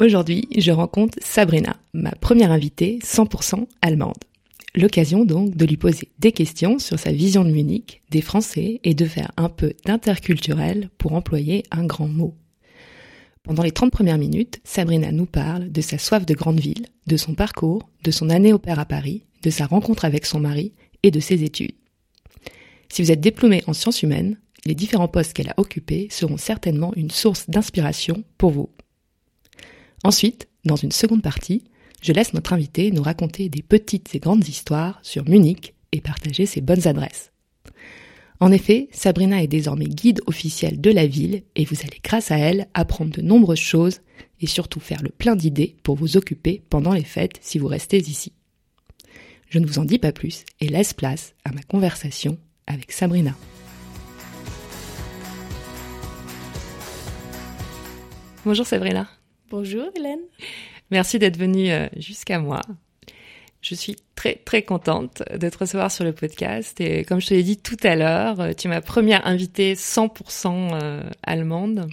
Aujourd'hui, je rencontre Sabrina, ma première invitée 100% allemande. L'occasion donc de lui poser des questions sur sa vision de Munich, des Français et de faire un peu d'interculturel pour employer un grand mot. Pendant les 30 premières minutes, Sabrina nous parle de sa soif de grande ville, de son parcours, de son année au père à Paris, de sa rencontre avec son mari et de ses études. Si vous êtes diplômé en sciences humaines, les différents postes qu'elle a occupés seront certainement une source d'inspiration pour vous. Ensuite, dans une seconde partie, je laisse notre invité nous raconter des petites et grandes histoires sur Munich et partager ses bonnes adresses. En effet, Sabrina est désormais guide officiel de la ville et vous allez grâce à elle apprendre de nombreuses choses et surtout faire le plein d'idées pour vous occuper pendant les fêtes si vous restez ici. Je ne vous en dis pas plus et laisse place à ma conversation avec Sabrina. Bonjour Sabrina. Bonjour Hélène. Merci d'être venue euh, jusqu'à moi. Je suis très très contente de te recevoir sur le podcast et comme je te l'ai dit tout à l'heure, euh, tu es ma première invitée 100% euh, allemande.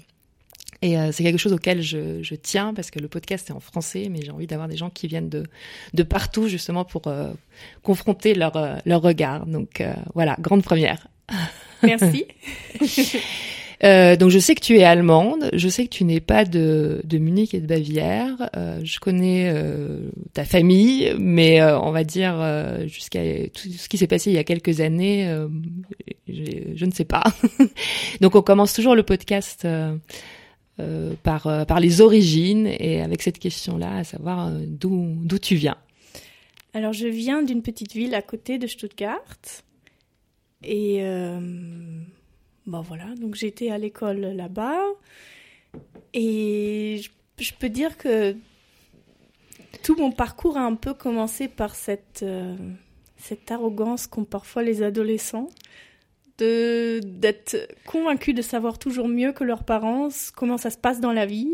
Et c'est quelque chose auquel je, tiens parce que le podcast est en français, mais j'ai envie d'avoir des gens qui viennent de, de partout justement pour confronter leur, leur regard. Donc voilà, grande première. Merci. Euh, donc je sais que tu es allemande, je sais que tu n'es pas de, de Munich et de Bavière. Euh, je connais euh, ta famille, mais euh, on va dire euh, jusqu'à tout ce qui s'est passé il y a quelques années, je ne sais pas. donc on commence toujours le podcast par par les origines et avec cette question-là, à savoir d'où d'où tu viens. Alors je viens d'une petite ville à côté de Stuttgart et Bon voilà, donc j'étais à l'école là-bas et je, peux dire que tout mon parcours a un peu commencé par cette, euh, cette arrogance qu'ont parfois les adolescents de d'être convaincus de savoir toujours mieux que leurs parents comment ça se passe dans la vie.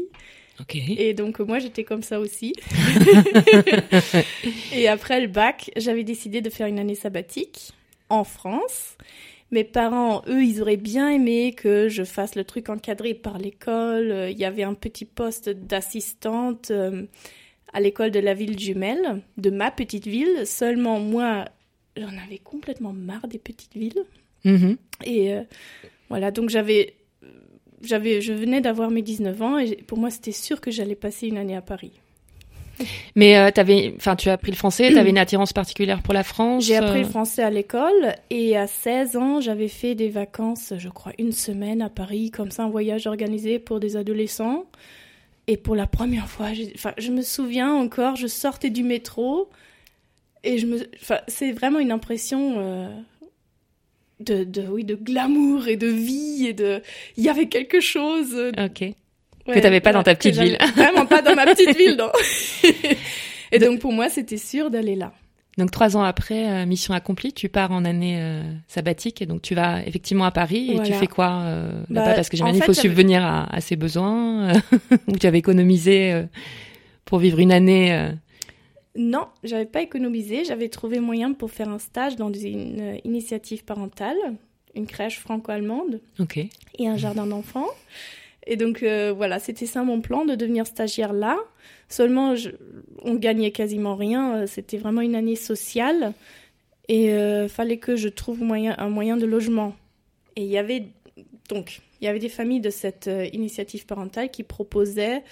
Et donc moi j'étais comme ça aussi. et après le bac, j'avais décidé de faire une année sabbatique en France mes parents, eux, ils auraient bien aimé que je fasse le truc encadré par l'école. Il y avait un petit poste d'assistante euh, à l'école de la ville jumelle, de ma petite ville. Seulement, moi, j'en avais complètement marre des petites villes. Mm-hmm. Et euh, voilà, donc j'avais, j'avais, je venais d'avoir mes 19 ans et pour moi, c'était sûr que j'allais passer une année à Paris. Mais euh, avais, enfin, tu as appris le français, tu avais une attirance particulière pour la France J'ai appris le euh français à l'école et à 16 ans, j'avais fait des vacances, je crois, une semaine à Paris, comme ça, un voyage organisé pour des adolescents. Et pour la première fois, enfin, je me souviens encore, je sortais du métro et je me, enfin, c'est vraiment une impression. Euh, de, de, oui, de glamour et de vie et de, il y avait quelque chose. Que tu n'avais pas dans ta petite ville. Vraiment pas dans ma petite ville, non. et donc pour moi, c'était sûr d'aller là. Donc trois ans après, euh, mission accomplie, tu pars en année euh, sabbatique et donc tu vas effectivement à Paris et tu fais quoi euh, là-bas? Bah, Parce que j'imagine qu'il faut subvenir à, à, ses besoins ou tu avais économisé pour vivre une année Non, j'avais pas économisé. J'avais trouvé moyen pour faire un stage dans une initiative parentale, une crèche franco-allemande et un jardin d'enfants. Et donc euh, voilà, c'était ça mon plan de devenir stagiaire là. Seulement, on gagnait quasiment rien. Euh, c'était vraiment une année sociale et euh, fallait que je trouve un moyen de logement. Et il y avait donc il y avait des familles de cette euh, initiative parentale qui proposaient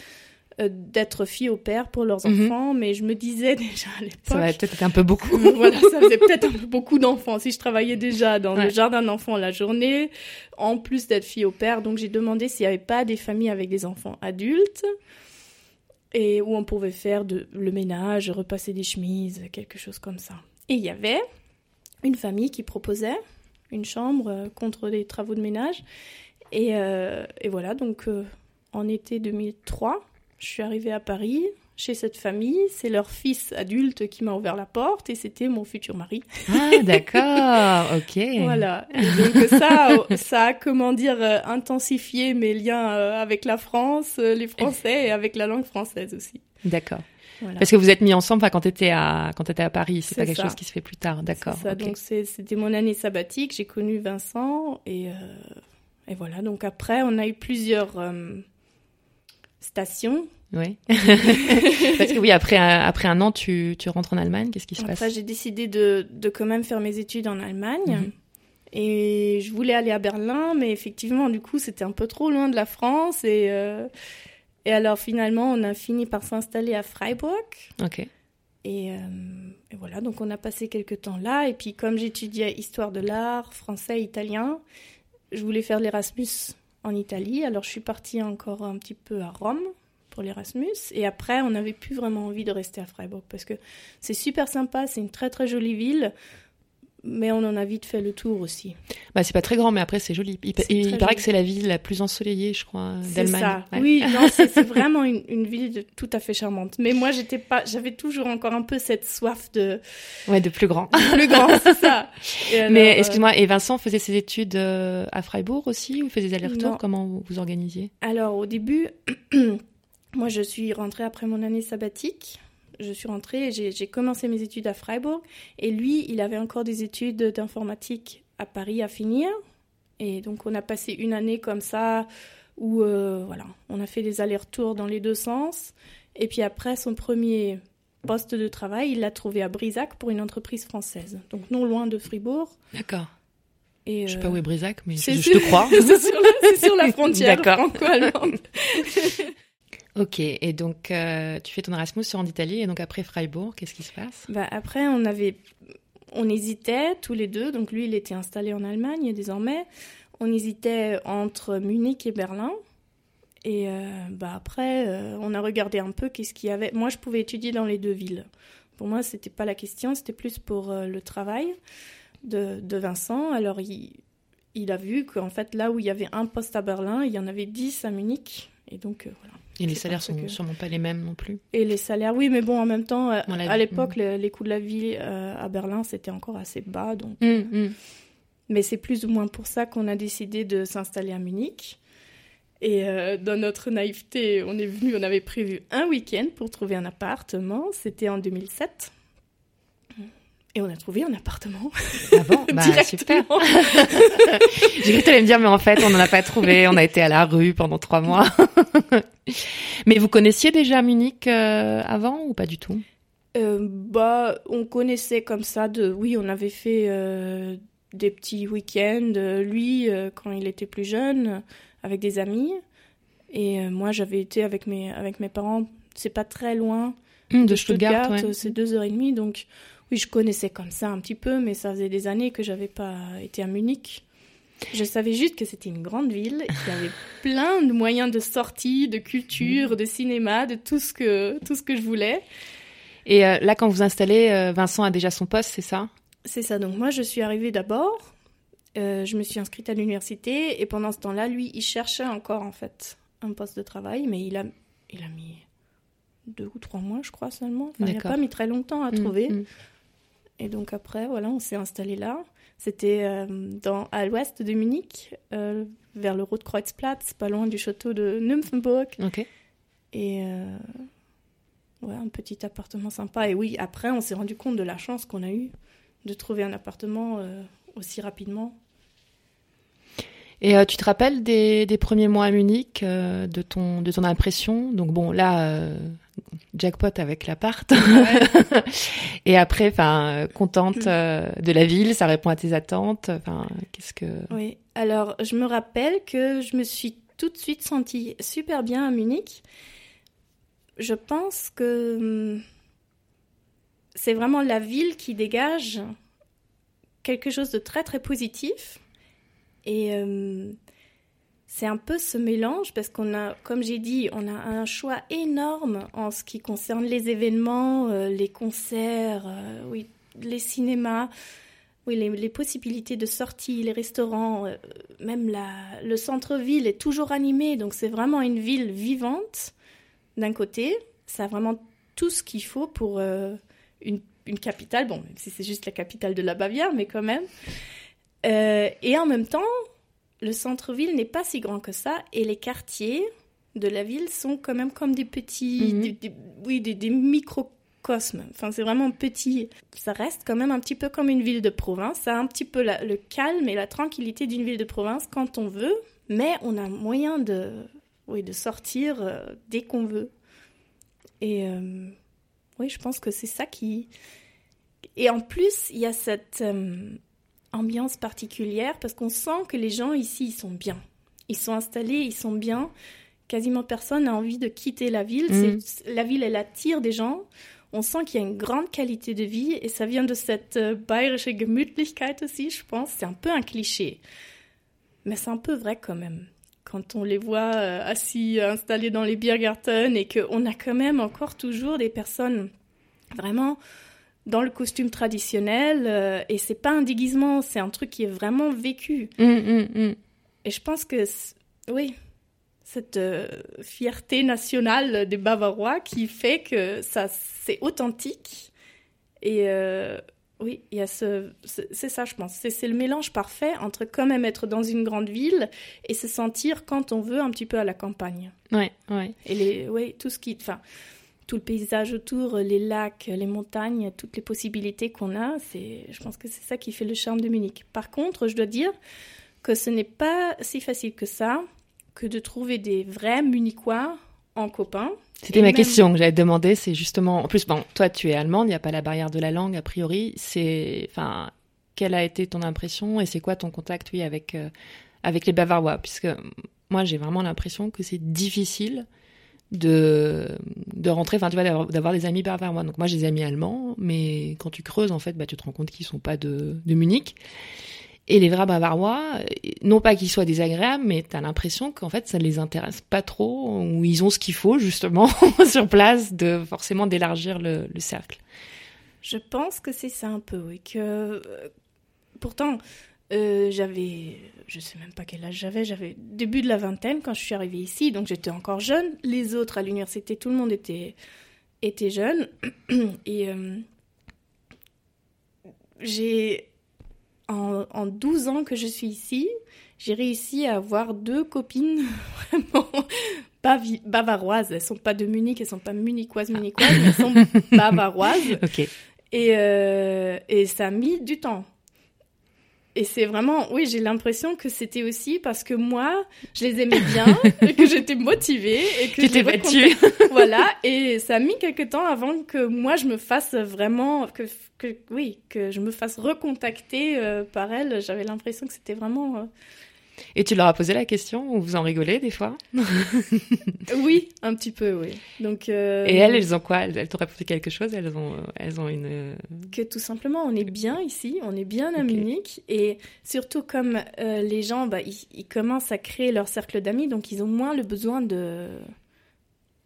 euh, d'être fille au père pour leurs mhm. enfants, mais je me disais déjà à l'époque. Ça va peut-être un peu beaucoup. voilà, ça faisait peut-être un peu beaucoup d'enfants. Si je travaillais déjà dans le jardin d'enfants la journée, en plus d'être fille au père, donc j'ai demandé s'il n'y avait pas des familles avec des enfants adultes et où on pouvait faire de, le ménage, repasser des chemises, quelque chose comme ça. Et il y avait une famille qui proposait une chambre euh, contre des travaux de ménage. Et, euh, et voilà, donc en été 2003, Je suis arrivée à Paris chez cette famille. C'est leur fils adulte qui m'a ouvert la porte et c'était mon futur mari. Ah, d'accord, ok. voilà. donc ça, ça a, comment dire, euh, intensifié mes liens euh, avec la France, euh, les Français et avec la langue française aussi. D'accord. Parce que vous êtes mis ensemble quand tu étais à quand étais à Paris, c'est pas quelque chose qui se fait plus tard, d'accord. Ça. Donc c'était mon année sabbatique, j'ai connu Vincent et et voilà. Donc après on a eu plusieurs stations oui. Parce que oui, après, après un an, tu, tu rentres en Allemagne. Qu'est-ce qui se passe Après, j'ai décidé de, de quand même faire mes études en Allemagne. Mhm. Et je voulais aller à Berlin, mais effectivement, du coup, c'était un peu trop loin de la France. Et, euh, et alors, finalement, on a fini par s'installer à Freiburg. Ok. Et, euh, et, voilà, donc on a passé quelques temps là. Et puis, comme j'étudiais histoire de l'art, français, italien, je voulais faire l'Erasmus en Italie. Alors, je suis partie encore un petit peu à Rome pour l'Erasmus. Et après, on n'avait plus vraiment envie de rester à Freiburg parce que c'est super sympa, c'est une très très jolie ville. Mais on en a vite fait le tour aussi. Bah, c'est pas très grand, mais après c'est joli. Il, paraît que c'est la ville la plus ensoleillée, je crois, d'Allemagne. C'est ça. Oui, c'est vraiment une, ville tout à fait charmante. Mais moi, j'étais pas, j'avais toujours encore un peu cette soif de. Ouais, de plus grand. plus grand, c'est ça. mais euh, excuse-moi, et Vincent faisait ses études euh, à Freiburg aussi, ou faisait des allers-retours? Comment vous vous organisiez? Alors au début. Moi, je suis rentrée après mon année sabbatique. Je suis rentrée, j'ai commencé mes études à Freiburg. Et lui, il avait encore des études d'informatique à Paris à finir. Et donc, on a passé une année comme ça, où euh, voilà, on a fait des allers-retours dans les deux sens. Et puis après, son premier poste de travail, il l'a trouvé à Brisac pour une entreprise française. Donc, non loin de Fribourg. D'accord. Et je sais pas où est Brisac, mais je, je, te crois. c'est sur, sur, la frontière franco-allemande. Ok, et donc euh, tu fais ton Erasmus, sur en Italie, et donc après Freiburg, qu'est-ce qui se passe? Bah Après, on avait, on hésitait tous les deux, donc lui il était installé en Allemagne désormais, on hésitait entre Munich et Berlin. Et euh, bah après, euh, on a regardé un peu qu'est-ce qu'il y avait. Moi, je pouvais étudier dans les deux villes. Pour moi, c'était pas la question, c'était plus pour le travail de, Vincent. Alors, il, il a vu qu'en fait, là où il y avait un poste à Berlin, il y en avait dix à Munich. Et donc, voilà. Et les salaires sont sûrement pas les mêmes non plus. Et les salaires, oui, mais bon, en même temps, euh, à l'époque, mm. les, coûts de la vie euh, à Berlin, c'était encore assez bas. Donc... Mm, mm. Mais c'est plus ou moins pour ça qu'on a décidé de s'installer à Munich. Et euh, dans notre naïveté, on est venu, on avait prévu un week-end pour trouver un appartement. C'était en 2007. Et on a trouvé un appartement. Ah bon Bah super. J'ai cru que me dire, mais en fait, on n'en a pas trouvé. On a été à la rue pendant trois mois. mais vous connaissiez déjà Munich euh, avant ou pas du tout? Euh, Bah, on connaissait comme ça. De, oui, on avait fait euh, des petits week-ends. Lui, quand il était plus jeune, avec des amis. Et moi, j'avais été avec mes avec mes parents. C'est pas très loin mmh, de, Stuttgart. Stuttgart C'est deux heures et demie, donc oui, je connaissais comme ça un petit peu, mais ça faisait des années que j'avais pas été à Munich. Je savais juste que c'était une grande ville, qu'il y avait plein de moyens de sortie, de culture, de cinéma, de tout ce que, tout ce que je voulais. Et euh, là, quand vous installez, euh, Vincent a déjà son poste, c'est ça? C'est ça. Donc moi, je suis arrivée d'abord. Euh, je me suis inscrite à l'université et pendant ce temps-là, lui, il cherchait encore en fait un poste de travail, mais il a, il a mis deux ou trois mois, je crois seulement. il n'a pas mis très longtemps à mmh, trouver. Mmh. Et donc après, voilà, on s'est installé là. C'était euh, dans à l'ouest de Munich, euh, vers le Rotkreuzplatz, pas loin du château de Nymphenburg. Ok. Et euh, ouais, un petit appartement sympa. Et oui, après, on s'est rendu compte de la chance qu'on a eue de trouver un appartement aussi rapidement. Et tu te rappelles des, des, premiers mois à Munich, de, ton, de ton impression? Donc bon, là, jackpot avec l'appart. et après, enfin, contente mm. euh, de la ville, ça répond à tes attentes. Enfin, qu'est-ce que Oui. Alors, je me rappelle que je me suis tout de suite sentie super bien à Munich. Je pense que hum, c'est vraiment la ville qui dégage quelque chose de très très positif. Et hum, c'est un peu ce mélange parce qu'on a, comme j'ai dit, on a un choix énorme en ce qui concerne les événements, euh, les concerts, euh, oui, les cinémas, oui, les, possibilités de sortie, les restaurants, euh, même la, le centre-ville est toujours animé, donc c'est vraiment une ville vivante. d'un côté, ça a vraiment tout ce qu'il faut pour une, une, capitale. Bon, même si c'est juste la capitale de la Bavière, mais quand même. et en même temps, le centre-ville n'est pas si grand que ça et les quartiers de la ville sont quand même comme des petits, mhm. oui, des, des microcosmes. Enfin, c'est vraiment petit. Ça reste quand même un petit peu comme une ville de province. Ça a un petit peu le calme et la tranquillité d'une ville de province quand on veut, mais on a moyen de, oui, de sortir euh, dès qu'on veut. Et euh, oui, je pense que c'est ça qui. Et en plus, il y a cette. Euh, ambiance particulière parce qu'on sent que les gens ici, ils sont bien. Ils sont installés, ils sont bien. Quasiment personne n'a envie de quitter la ville. Mm. La ville, elle attire des gens. On sent qu'il y a une grande qualité de vie et ça vient de cette euh, bayerische Gemütlichkeit aussi, je pense. C'est un peu un cliché. Mais c'est un peu vrai quand même. Quand on les voit euh, assis, installés dans les Biergarten et qu'on a quand même encore toujours des personnes vraiment dans le costume traditionnel euh, et c'est pas un déguisement, c'est un truc qui est vraiment vécu. Mm, mm, mm. Et je pense que oui, cette euh, fierté nationale des Bavarois qui fait que ça c'est authentique et euh, oui, il y a ce c'est ça je pense, c'est le mélange parfait entre quand même être dans une grande ville et se sentir quand on veut un petit peu à la campagne. Ouais, ouais. Et les oui, tout ce qui enfin tout le paysage autour, les lacs, les montagnes, toutes les possibilités qu'on a, c'est, je pense que c'est ça qui fait le charme de Munich. Par contre, je dois dire que ce n'est pas si facile que ça que de trouver des vrais Munichois en copains. C'était ma question que j'avais demandé, c'est justement, en plus, bon, toi tu es allemande, il n'y a pas la barrière de la langue a priori, c'est, enfin, quelle a été ton impression et c'est quoi ton contact, oui, avec, euh, avec les Bavarois? Puisque moi j'ai vraiment l'impression que c'est difficile de, de rentrer, enfin tu vois, d'avoir des amis bavarois. moi. Donc moi j'ai des amis allemands, mais quand tu creuses en fait, bah, tu te rends compte qu'ils sont pas de, de Munich. Et les vrais bavarois, non pas qu'ils soient désagréables, mais tu as l'impression qu'en fait ça les intéresse pas trop, ou ils ont ce qu'il faut justement sur place de forcément d'élargir le, le, cercle. Je pense que c'est ça un peu, oui. Que pourtant euh, j'avais, je sais même pas quel âge j'avais, j'avais début de la vingtaine quand je suis arrivée ici, donc j'étais encore jeune. Les autres à l'université, tout le monde était, était jeune. Et euh, j'ai, en, en 12 ans que je suis ici, j'ai réussi à avoir deux copines vraiment bavaroises. Elles sont pas de Munich, elles sont pas munichoises, munichoises, mais elles sont bavaroises. Et, euh, et ça a mis du temps et c'est vraiment, oui, j'ai l'impression que c'était aussi parce que moi, je les aimais bien, et que j'étais motivée et que j'étais battue. voilà, et ça a mis quelques temps avant que moi je me fasse vraiment, que, que oui, que je me fasse recontacter euh, par elle. J'avais l'impression que c'était vraiment euh, et tu leur as posé la question ou vous en rigolez des fois Oui, un petit peu, oui. Donc. Euh, Et elles, elles ont quoi Elles, t'ont répondu quelque chose Elles ont, elles ont une. Euh, que tout simplement, on est bien ici, on est bien à Munich, et surtout comme euh, les gens, bah, ils, commencent à créer leur cercle d'amis, donc ils ont moins le besoin de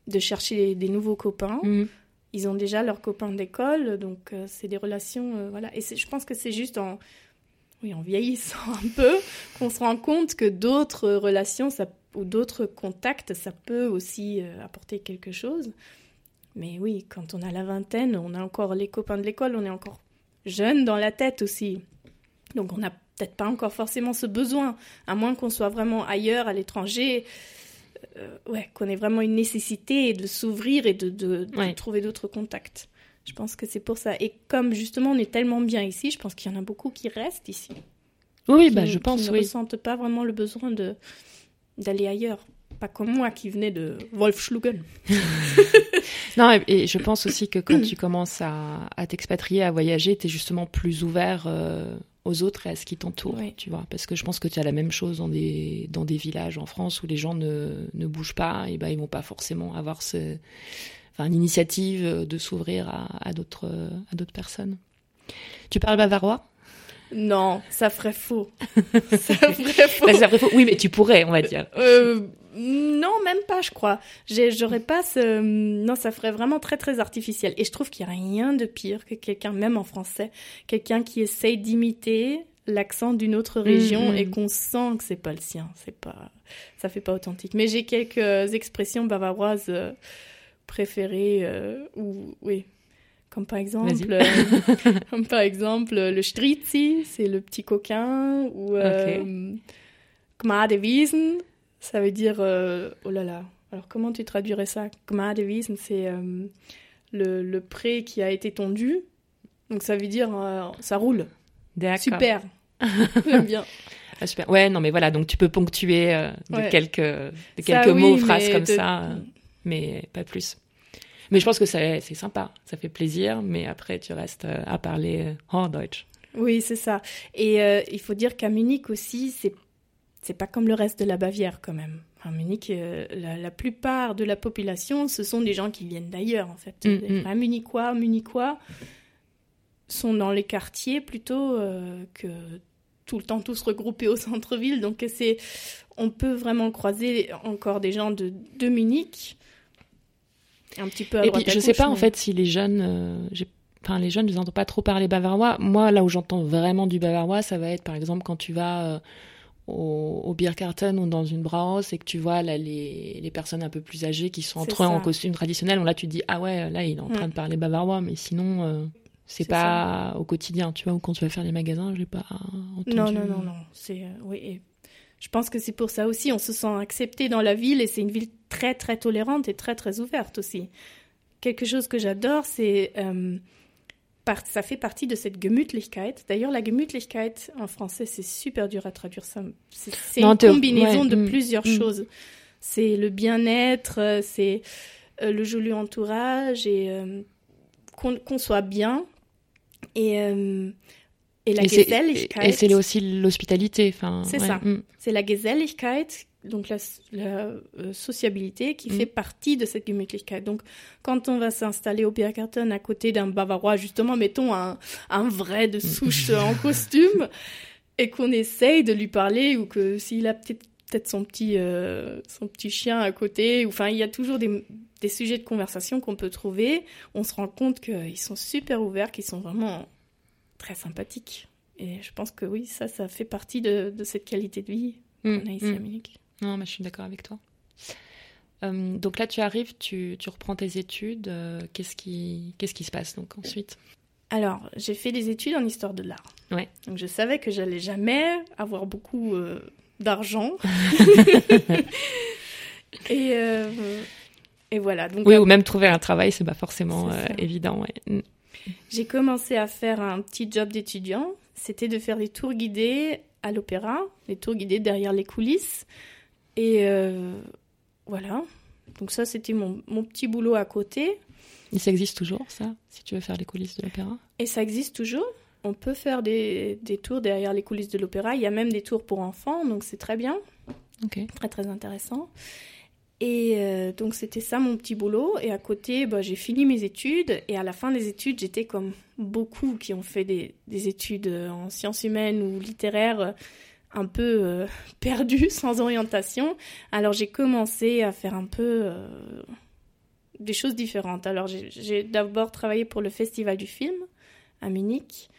de chercher des, nouveaux copains. Mhm. Ils ont déjà leurs copains d'école, donc c'est des relations, voilà. Et je pense que c'est juste en oui, en vieillissant un peu, qu'on se rend compte que d'autres relations ça, ou d'autres contacts, ça peut aussi euh, apporter quelque chose. Mais oui, quand on a la vingtaine, on a encore les copains de l'école, on est encore jeune dans la tête aussi. Donc on n'a peut-être pas encore forcément ce besoin, à moins qu'on soit vraiment ailleurs, à l'étranger, euh, ouais, qu'on ait vraiment une nécessité de s'ouvrir et de, de, trouver d'autres contacts. Je pense que c'est pour ça. Et comme justement on est tellement bien ici, je pense qu'il y en a beaucoup qui restent ici. Oui, bah, je pense, qui ne ressentent pas vraiment le besoin de d'aller ailleurs. Pas comme moi qui venais de Wolfschlugen. non, et, je pense aussi que quand tu commences à, à t'expatrier, à voyager, tu es justement plus ouvert euh, aux autres et à ce qui t'entoure, tu vois. Parce que je pense que tu as la même chose dans des, dans des villages en France où les gens ne, ne bougent pas, et ben ils vont pas forcément avoir ce enfin, une initiative de s'ouvrir à, à d'autres à d'autres personnes. Tu parles bavarois? Non, ça ferait faux. ça ferait faux. ça ferait faux. Oui, mais tu pourrais, on va dire. Euh, non, même pas, je crois. J'aurais pas ce. Non, ça ferait vraiment très très artificiel. Et je trouve qu'il n'y a rien de pire que quelqu'un, même en français, quelqu'un qui essaye d'imiter l'accent d'une autre région mm-hmm. et qu'on sent que c'est pas le sien. C'est pas, ça fait pas authentique. Mais j'ai quelques expressions bavaroises. Euh, préférés, ou oui, comme par exemple, comme par exemple le Stritzi, c'est le petit coquin, ou okay. Wiesen, ça veut dire, oh là là, alors comment tu traduirais ça? Wiesen, c'est le, le, pré qui a été tondu, donc ça veut dire ça roule. Super. J'aime bien. Ah, super. Ouais, non, mais voilà, donc tu peux ponctuer euh, de quelques, de quelques mots, phrases comme ça, euh, mais pas plus. Mais je pense que c'est sympa, ça fait plaisir, mais après tu restes euh, à parler en Deutsch. Oui, c'est ça. Et il faut dire qu'à Munich aussi, c'est c'est pas comme le reste de la Bavière quand même. À Munich, la, la, plupart de la population, ce sont des gens qui viennent d'ailleurs en fait. Mm, mm. Munichois, Munichois sont dans les quartiers plutôt que tout le temps tous regroupés au centre-ville. Donc c'est, on peut vraiment croiser encore des gens de, de Munich. Un petit peu à Et puis, je sais pas en fait si les jeunes, euh, enfin les jeunes, je pas trop parler bavarois. Moi, là où j'entends vraiment du bavarois, ça va être par exemple quand tu vas euh, au, au Biergarten ou dans une Brauhaus et que tu vois là, les, les personnes un peu plus âgées qui sont entre eux en costume traditionnel. Là, tu te dis ah ouais, là il est en train mm. de parler bavarois, mais sinon. Euh, c'est pas au quotidien, tu vois, ou quand tu vas faire les magasins, j'ai pas entendu. Non, non, non, non. C'est, euh, oui, je pense que c'est pour ça aussi, on se sent accepté dans la ville et c'est une ville très, très tolérante et très, très ouverte aussi. Quelque chose que j'adore, c'est. Euh, ça fait partie de cette Gemütlichkeit. D'ailleurs, la Gemütlichkeit en français, c'est super dur à traduire ça. C'est une combinaison de mm, plusieurs mm. choses. C'est le bien-être, euh, c'est le joli entourage et qu'on soit bien et, euh, et la Geselligkeit. Et c'est aussi l'hospitalité. C'est ça. Mm. C'est la Geselligkeit, donc la, euh, sociabilité, qui mm. fait partie de cette Gemütlichkeit. Donc, quand on va s'installer au Biergarten à côté d'un Bavarois, justement, mettons un, un vrai de souche en costume, et qu'on essaye de lui parler, ou que s'il a peut-être peut-être son petit euh, son petit chien à côté. Enfin, il y a toujours des, des sujets de conversation qu'on peut trouver. On se rend compte qu'ils sont super ouverts, qu'ils sont vraiment très sympathiques. Et je pense que oui, ça, ça fait partie de, de cette qualité de vie qu'on a ici à mm. Munich. Non, mais je suis d'accord avec toi. Euh, donc là, tu arrives, tu, tu reprends tes études. Euh, qu'est-ce qui, qu'est-ce qui se passe donc ensuite? Alors, j'ai fait des études en histoire de l'art. Ouais. Donc, je savais que j'allais jamais avoir beaucoup d'argent. et, euh, et voilà. Donc, oui, ou même trouver un travail, c'est pas forcément euh, évident. Ouais. J'ai commencé à faire un petit job d'étudiant. C'était de faire des tours guidés à l'opéra, des tours guidés derrière les coulisses. Et euh, voilà. Donc ça, c'était mon, mon, petit boulot à côté. Et ça existe toujours, ça, si tu veux faire les coulisses de l'opéra? Et ça existe toujours on peut faire des, tours derrière les coulisses de l'opéra. Il y a même des tours pour enfants, donc c'est très bien. Très, très intéressant. Et euh, donc, c'était ça mon petit boulot. Et à côté, bah, j'ai fini mes études. Et à la fin des études, j'étais comme beaucoup qui ont fait des, études en sciences humaines ou littéraires un peu euh, perdues, sans orientation. Alors, j'ai commencé à faire un peu euh, des choses différentes. Alors, j'ai d'abord travaillé pour le Festival du film à Munich.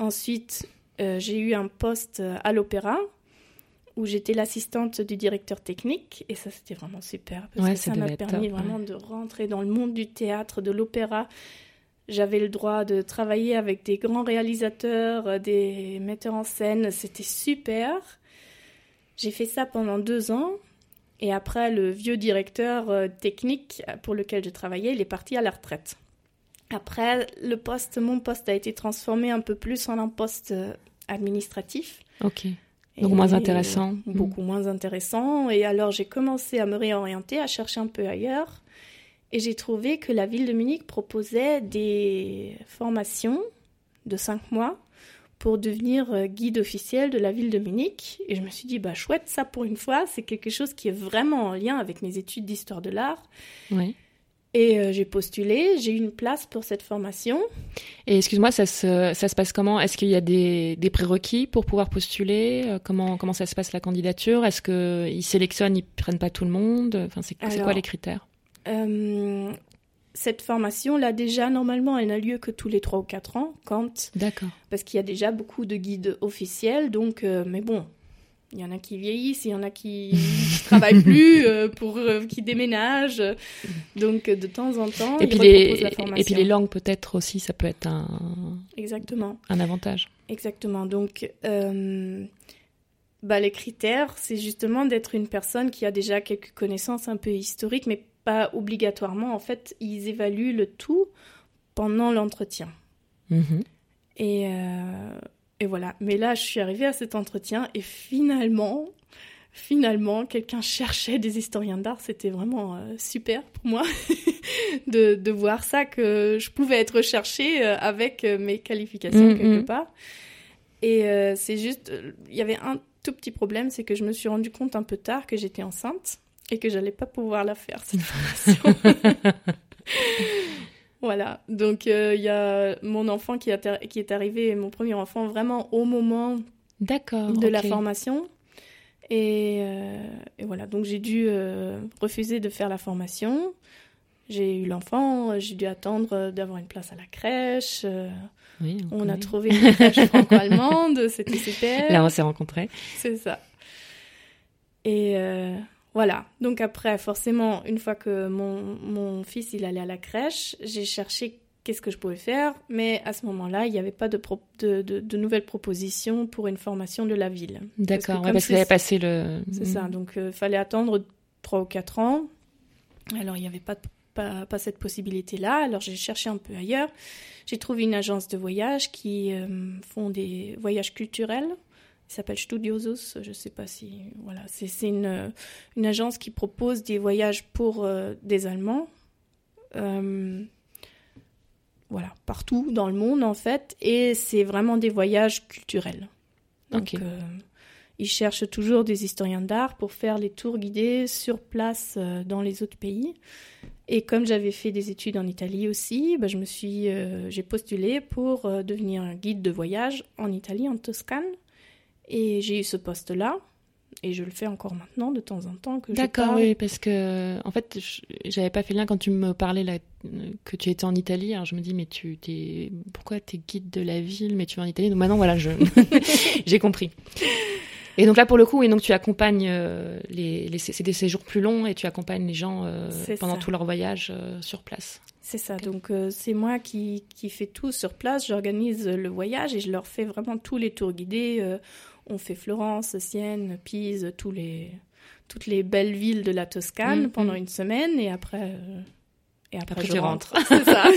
Ensuite, euh, j'ai eu un poste à l'opéra où j'étais l'assistante du directeur technique et ça c'était vraiment super parce que ça m'a permis vraiment de rentrer dans le monde du théâtre, de l'opéra. J'avais le droit de travailler avec des grands réalisateurs, euh, des metteurs en scène, c'était super. J'ai fait ça pendant deux ans et après le vieux directeur euh, technique pour lequel je travaillais, il est parti à la retraite. Après, le poste, mon poste a été transformé un peu plus en un poste euh, administratif. Ok. Donc moins intéressant. Beaucoup moins intéressant. Et alors j'ai commencé à me réorienter, à chercher un peu ailleurs. Et j'ai trouvé que la ville de Munich proposait des formations de cinq mois pour devenir euh, guide officiel de la ville de Munich. Et je me suis dit, bah chouette, ça pour une fois, c'est quelque chose qui est vraiment en lien avec mes études d'histoire de l'art. Oui. Et euh, j'ai postulé, j'ai eu une place pour cette formation. Et excuse-moi, ça se, ça se passe comment? Est-ce qu'il y a des, des, prérequis pour pouvoir postuler? Euh, comment, comment ça se passe la candidature? Est-ce qu'ils sélectionnent, ils prennent pas tout le monde? Enfin, C'est quoi les critères? euh, Cette formation, là déjà, normalement, elle n'a lieu que tous les 3 ou 4 ans. Quand... D'accord. Parce qu'il y a déjà beaucoup de guides officiels. Donc, mais bon, il y en a qui vieillissent, il y en a qui qui travaille plus, euh, pour euh, qui déménage. Donc de temps en temps, et puis les la formation. et puis les langues peut-être aussi, ça peut être un exactement un avantage. Exactement. Donc bah, les critères, c'est justement d'être une personne qui a déjà quelques connaissances un peu historiques, mais pas obligatoirement. En fait, ils évaluent le tout pendant l'entretien. Mm-hmm. Et, et voilà. Mais là, je suis arrivée à cet entretien et finalement, finalement, quelqu'un cherchait des historiens d'art. C'était vraiment euh, super pour moi de, de, voir ça, que je pouvais être recherchée euh, avec euh, mes qualifications mm, quelque part. Et c'est juste, il y avait un tout petit problème, c'est que je me suis rendu compte un peu tard que j'étais enceinte et que j'allais pas pouvoir la faire, cette formation. Voilà, donc il y a mon enfant qui, qui est arrivé, mon premier enfant, vraiment au moment de la formation. Euh, et, voilà, donc j'ai dû euh, refuser de faire la formation. J'ai eu l'enfant, j'ai dû attendre d'avoir une place à la crèche. Euh, on, a trouvé une crèche franco-allemande, c'était super. Là, on s'est rencontrés. C'est ça. Et voilà, donc après, forcément, une fois que mon, mon fils il allait à la crèche, j'ai cherché qu'est-ce que je pouvais faire, mais à ce moment-là, il n'y avait pas de, de, de, nouvelles propositions pour une formation de la ville. D'accord, parce que, avait passé le... C'est ça, mm. donc il euh, fallait attendre 3 ou 4 ans. Alors il n'y avait pas, pas, pas, cette possibilité-là, alors j'ai cherché un peu ailleurs. J'ai trouvé une agence de voyage qui euh, font des voyages culturels. Il s'appelle Studiosus, je ne sais pas si... Voilà, c'est une, une agence qui propose des voyages pour euh, des Allemands voilà, partout dans le monde en fait, et c'est vraiment des voyages culturels. Donc, euh, ils cherchent toujours des historiens d'art pour faire les tours guidés sur place euh, dans les autres pays. Et comme j'avais fait des études en Italie aussi, bah, je me suis, euh, j'ai postulé pour devenir un guide de voyage en Italie, en Toscane, et j'ai eu ce poste-là et je le fais encore maintenant de temps en temps que D'accord, oui, parce que en fait, j'avais pas fait le lien quand tu me parlais là, que tu étais en Italie. Alors je me dis, mais tu t'es, pourquoi t'es guide de la ville, mais tu es en Italie? Donc maintenant, voilà, je j'ai compris. Et donc là, pour le coup, et donc tu accompagnes euh, les, les c'est des séjours plus longs et tu accompagnes les gens euh, pendant tout leur voyage euh, sur place. C'est ça. Donc c'est moi qui qui fais tout sur place. J'organise le voyage et je leur fais vraiment tous les tours guidés on fait Florence, Sienne, Pise, tous les, toutes les belles villes de la Toscane mm, pendant mm. une semaine et après, euh, et après, je rentre. C'est ça.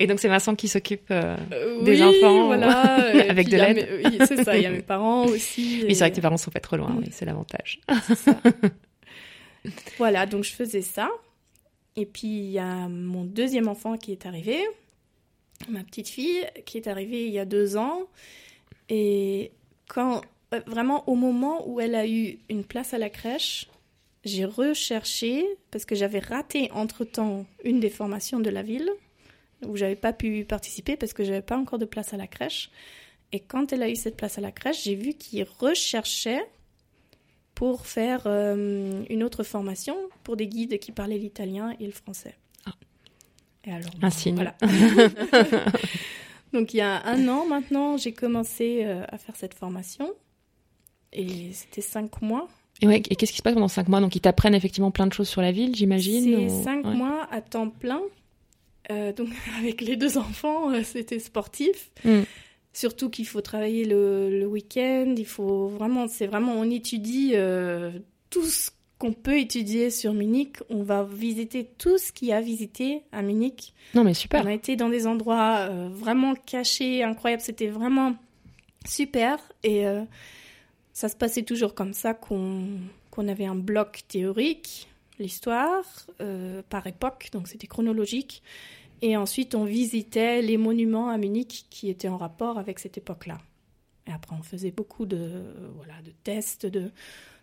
Et donc c'est Vincent qui s'occupe euh, des enfants voilà. avec de l'aide. Oui, c'est ça. Il y a mes parents aussi. Oui, c'est vrai que tes parents sont pas trop loin. c'est l'avantage. voilà, donc je faisais ça. Et puis il y a mon deuxième enfant qui est arrivé, ma petite fille qui est arrivée il y a deux ans et quand, euh, vraiment au moment où elle a eu une place à la crèche, j'ai recherché, parce que j'avais raté entre-temps une des formations de la ville, où j'avais pas pu participer parce que j'avais pas encore de place à la crèche. Et quand elle a eu cette place à la crèche, j'ai vu qu'il recherchait pour faire euh, une autre formation pour des guides qui parlaient l'italien et le français. Ah. Et alors, un signe. Voilà. Donc il y a un an maintenant, j'ai commencé euh, à faire cette formation. Et c'était cinq mois. Et, ouais, et qu'est-ce qui se passe pendant cinq mois? Donc ils t'apprennent effectivement plein de choses sur la ville, j'imagine C'est cinq mois à temps plein. Euh, donc avec les deux enfants, euh, c'était sportif. Hmm. Surtout qu'il faut travailler le, le week-end. Il faut vraiment, c'est vraiment, on étudie tout ce qu'on peut étudier sur Munich. On va visiter tout ce qu'il y a visité à Munich. Non, mais super. On a été dans des endroits euh, vraiment cachés, incroyables. C'était vraiment super. Et euh, ça se passait toujours comme ça qu'on qu'on avait un bloc théorique, l'histoire, euh, par époque, donc c'était chronologique. Et ensuite, on visitait les monuments à Munich qui étaient en rapport avec cette époque-là. Et après, on faisait beaucoup de, voilà, de tests, de,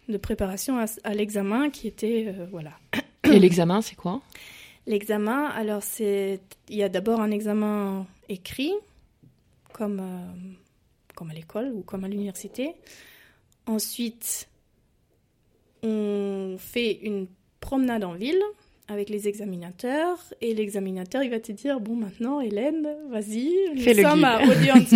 de préparation à, l'examen qui était euh, voilà. Et l'examen, c'est quoi? L'examen, alors c'est il y a d'abord un examen écrit comme euh, comme à l'école ou comme à l'université. Ensuite, on fait une promenade en ville avec les examinateurs et l'examinateur il va te dire bon maintenant Hélène vas-y nous sommes à audience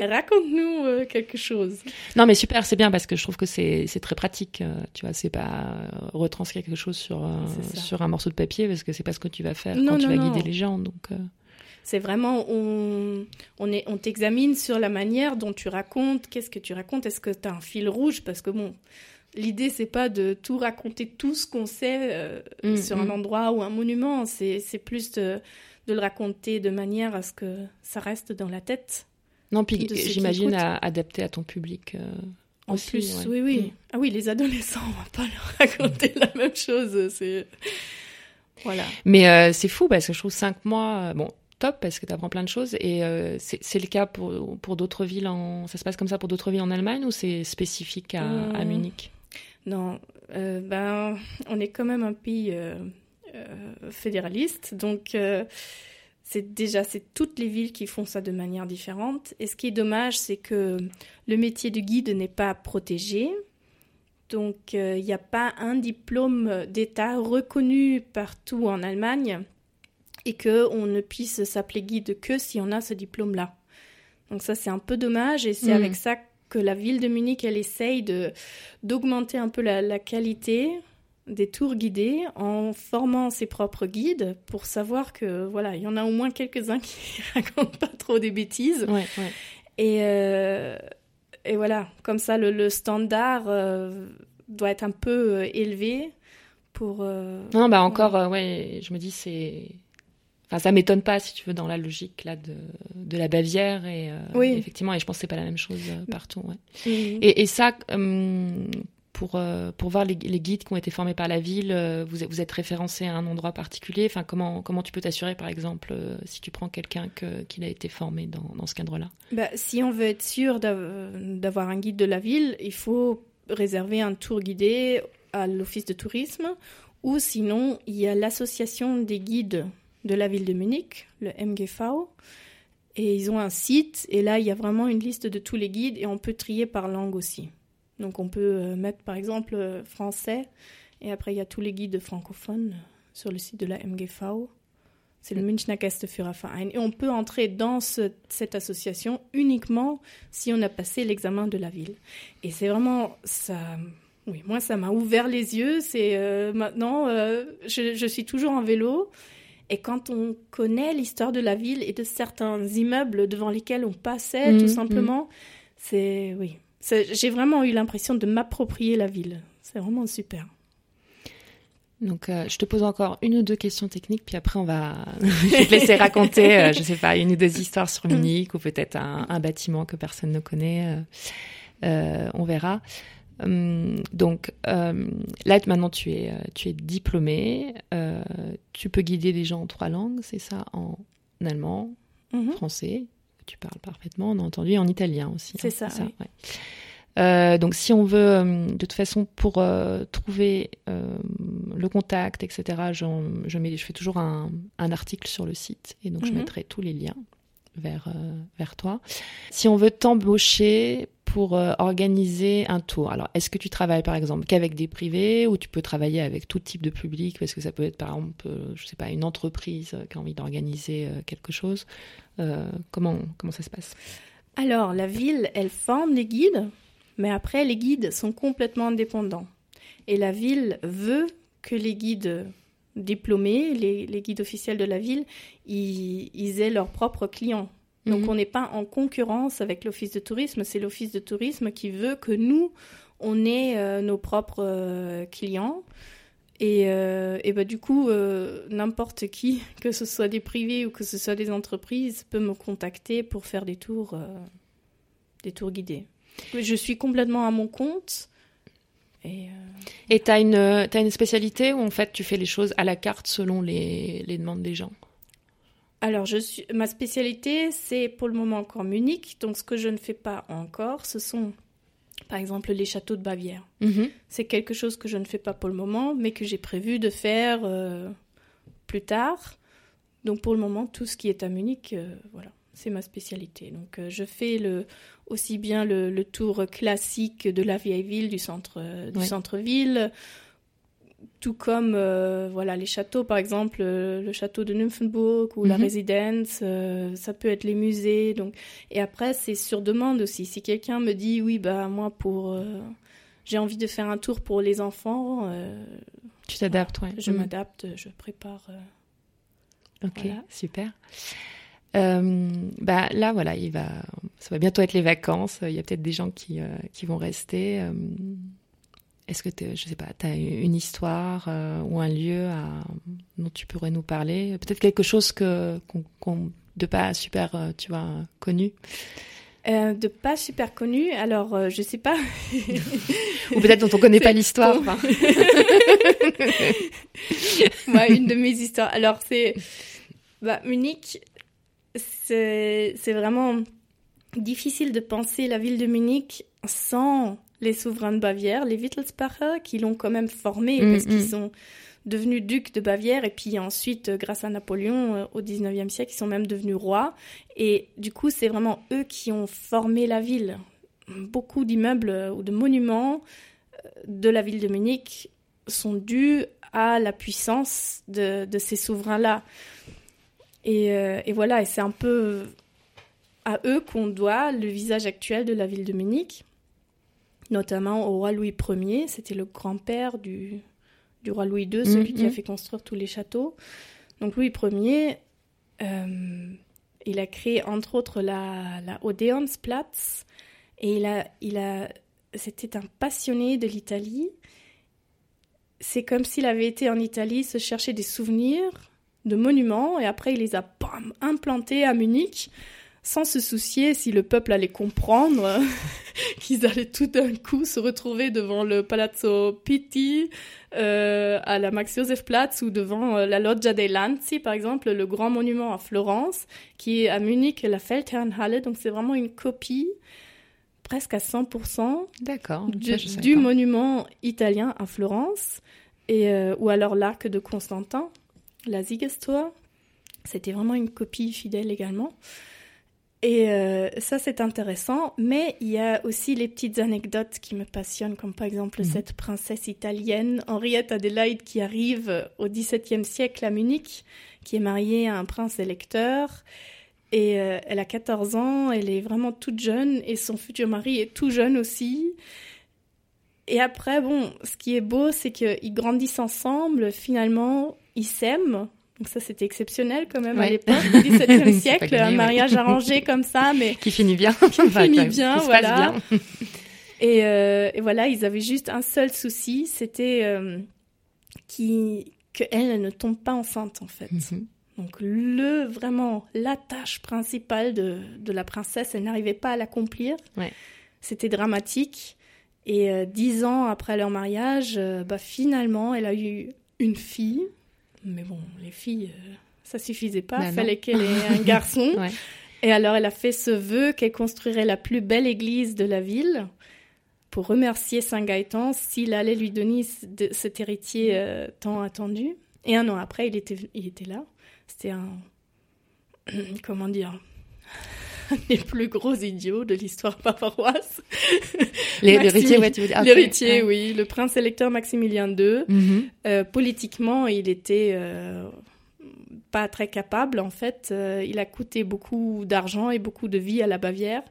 raconte-nous euh, quelque chose. Non mais super c'est bien parce que je trouve que c'est très pratique euh, tu vois c'est pas retranscrire quelque chose sur sur un morceau de papier parce que c'est pas ce que tu vas faire quand tu vas guider les gens donc c'est vraiment, on, on, est, on t'examine sur la manière dont tu racontes, qu'est-ce que tu racontes, est-ce que tu as un fil rouge Parce que bon, l'idée, c'est pas de tout raconter tout ce qu'on sait euh, mm, sur un mm. endroit ou un monument, c'est plus de, de, le raconter de manière à ce que ça reste dans la tête. Non, puis j'imagine adapter à ton public. Euh, en plus, oui, oui. Mm. Ah oui, les adolescents, on va pas leur raconter la même chose. C'est voilà. Mais euh, c'est fou parce que je trouve cinq mois. Bon, top parce que tu apprends plein de choses. Et euh, c'est le cas pour, pour d'autres villes en. Ça se passe comme ça pour d'autres villes en Allemagne ou c'est spécifique à, à. Munich? Non, euh, ben, on est quand même un pays euh, fédéraliste. Donc, c'est déjà c'est toutes les villes qui font ça de manière différente. Et ce qui est dommage, c'est que le métier de guide n'est pas protégé. Donc, il n'y a pas un diplôme d'État reconnu partout en Allemagne et qu'on ne puisse s'appeler guide que si on a ce diplôme-là. Donc ça, c'est un peu dommage et c'est mm. avec ça que la ville de Munich, elle essaye de, d'augmenter un peu la, qualité des tours guidés en formant ses propres guides pour savoir que voilà, il y en a au moins quelques-uns qui racontent pas trop des bêtises. Et, euh, et voilà, comme ça, le, standard euh, doit être un peu euh, élevé pour. non, bah encore, ouais, je me dis c'est Enfin, ça m'étonne pas, si tu veux, dans la logique là de, de la Bavière et euh, oui. effectivement, et je pense que c'est pas la même chose euh, partout. Ouais. Et, et, ça, hum, pour euh, pour voir les, les, guides qui ont été formés par la ville, vous, vous êtes référencé à un endroit particulier. Enfin, comment comment tu peux t'assurer, par exemple, si tu prends quelqu'un que qu'il a été formé dans, dans ce cadre-là? Bah, si on veut être sûr d'avoir un guide de la ville, il faut réserver un tour guidé à l'office de tourisme, ou sinon il y a l'association des guides de la ville de Munich, le MGV. Et ils ont un site, et là, il y a vraiment une liste de tous les guides, et on peut trier par langue aussi. Donc on peut euh, mettre par exemple euh, français, et après il y a tous les guides francophones sur le site de la MGV. C'est le Münchner Gästeführerverein. Et on peut entrer dans cette association uniquement si on a passé l'examen de la ville. Et c'est vraiment ça. Oui, moi ça m'a ouvert les yeux. C'est euh, maintenant, je, je, suis toujours en vélo et quand on connaît l'histoire de la ville et de certains immeubles devant lesquels on passait, tout mhm, simplement, c'est oui, j'ai vraiment eu l'impression de m'approprier la ville. C'est vraiment super. Donc, euh, je te pose encore une ou deux questions techniques, puis après, on va te laisser raconter, euh, je sais pas, une ou deux histoires sur Munich ou peut-être un, bâtiment que personne ne connaît. Euh, on verra. Hum, donc euh, là maintenant tu es euh, tu es diplômé, euh, tu peux guider des gens en trois langues, c'est ça, en allemand, mhm. français, tu parles parfaitement, on a entendu, et en italien aussi. Hein, c'est ça. donc si on veut, de toute façon, pour trouver le contact, etc., je, mets, je fais toujours un, article sur le site et donc je mhm. mettrai tous les liens vers, vers toi. Si on veut t'embaucher pour euh, organiser un tour. Alors, est-ce que tu travailles par exemple qu'avec des privés ou tu peux travailler avec tout type de public? Parce que ça peut être par exemple, euh, je sais pas, une entreprise qui a envie d'organiser euh, quelque chose. comment, comment ça se passe? Alors, la ville, elle forme les guides, mais après, les guides sont complètement indépendants. Et la ville veut que les guides diplômés, les, les guides officiels de la ville, ils, ils aient leurs propres clients. Donc mhm. on n'est pas en concurrence avec l'office de tourisme, c'est l'office de tourisme qui veut que nous, on ait euh, nos propres euh, clients. Et, euh, et bah, du coup, n'importe qui, que ce soit des privés ou que ce soit des entreprises, peut me contacter pour faire des tours, des tours guidés. Je suis complètement à mon compte. Et tu as, as, une spécialité où en fait tu fais les choses à la carte selon les, les demandes des gens? Alors, je suis, ma spécialité, c'est pour le moment encore Munich. Donc, ce que je ne fais pas encore, ce sont, par exemple, les châteaux de Bavière. Mhm. C'est quelque chose que je ne fais pas pour le moment, mais que j'ai prévu de faire euh, plus tard. Donc, pour le moment, tout ce qui est à Munich, euh, voilà, c'est ma spécialité. Donc, euh, je fais le, aussi bien le, tour classique de la vieille ville, du centre, du centre-ville tout comme voilà les châteaux par exemple le château de Nymphenburg ou la mhm. résidence ça peut être les musées donc et après c'est sur demande aussi si quelqu'un me dit oui bah moi pour j'ai envie de faire un tour pour les enfants tu t'adaptes ouais je mhm. m'adapte je prépare ok super euh, bah là voilà, il va, ça va bientôt être les vacances. Il y a peut-être des gens qui, euh, qui vont rester. Euh, est-ce que je sais pas, tu as une histoire ou un lieu à, dont tu pourrais nous parler? Peut-être quelque chose que de pas super, tu vois, connu? de pas super connu, alors je sais pas. Ou peut-être dont on connaît pas l'histoire. Moi, une de mes histoires. Alors c'est bah, Munich, c'est vraiment difficile de penser la ville de Munich sans les souverains de Bavière, les Wittelsbacher, qui l'ont quand même formé mm, parce qu'ils mm. sont devenus ducs de Bavière et puis ensuite, grâce à Napoléon, euh, au 19e siècle, ils sont même devenus rois. Et du coup, c'est vraiment eux qui ont formé la ville. Beaucoup d'immeubles euh, ou de monuments euh, de la ville de Munich sont dus à la puissance de, de ces souverains-là. Euh, et, voilà, et c'est un peu à eux qu'on doit le visage actuel de la ville de Munich, notamment au roi Louis Ier, c'était le grand-père du, du roi Louis II, celui qui a mhm. fait construire tous les châteaux. Donc Louis Ier, euh, il a créé entre autres la, la Odeonsplatz, et il a, il a, c'était un passionné de l'Italie. C'est comme s'il avait été en Italie se chercher des souvenirs de monuments et après il les a implantés à Munich sans se soucier si le peuple allait comprendre qu'ils allaient tout d'un coup se retrouver devant le Palazzo Pitti euh, à la Max Josef Platz ou devant euh, la Loggia dei Lanzi par exemple, le grand monument à Florence qui est à Munich la Feldherrnhalle donc c'est vraiment une copie presque à 100% D'accord, du, monument italien à Florence et euh, ou alors l'arc de Constantin la Siegestor. C'était vraiment une copie fidèle également. Et euh, ça, c'est intéressant. Mais il y a aussi les petites anecdotes qui me passionnent, comme par exemple mhm. cette princesse italienne, Henriette Adélaïde, qui arrive au XVIIe siècle à Munich, qui est mariée à un prince électeur. Et euh, elle a 14 ans, elle est vraiment toute jeune, et son futur mari est tout jeune aussi. Et après, bon, ce qui est beau, c'est qu'ils grandissent ensemble. Finalement, ils s'aiment. Donc ça, c'était exceptionnel quand même à l'époque du XVIIe siècle, un mariage arrangé comme ça, mais qui finit bien, qui finit bien, voilà. Et, euh, et, voilà, ils avaient juste un seul souci, c'était euh, qui que elle ne tombe pas enceinte en fait. Mhm. Donc le vraiment la tâche principale de, de la princesse, elle n'arrivait pas à l'accomplir. Ouais. C'était dramatique. Et euh, dix ans après leur mariage, euh, bah, finalement, elle a eu une fille. Mais bon, les filles, euh, ça suffisait pas. Il bah, fallait qu'elle ait un garçon. Et alors, elle a fait ce vœu qu'elle construirait la plus belle église de la ville pour remercier Saint Gaëtan s'il allait lui donner cet héritier tant attendu. Et un an après, il était, il était là. C'était un. Comment dire? les plus gros idiots de l'histoire bavaroise. L'héritier, ouais, tu veux dire. L'héritier, oui. Le prince électeur Maximilien II. Mhm. Euh, politiquement, il était euh, pas très capable, en fait. Euh, il a coûté beaucoup d'argent et beaucoup de vie à la Bavière.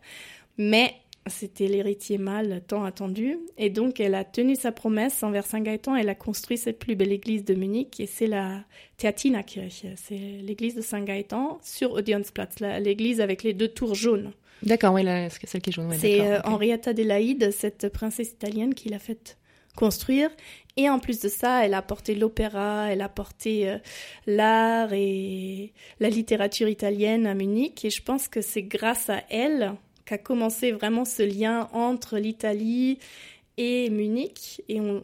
Mais c'était l'héritier mâle tant attendu. Et donc, elle a tenu sa promesse envers Saint-Gaëtan. Elle a construit cette plus belle église de Munich. Et c'est la Theatinerkirche. C'est l'église de Saint-Gaëtan sur Odeonsplatz, l'église avec les deux tours jaunes. D'accord, oui, c'est celle qui est jaune. c'est euh, Henrietta Adelaide, cette princesse italienne, qui l'a fait construire. Et en plus de ça, elle a apporté l'opéra, elle a apporté euh, l'art et la littérature italienne à Munich. Et je pense que c'est grâce à elle qu'a commencé vraiment ce lien entre l'Italie et Munich. Et on,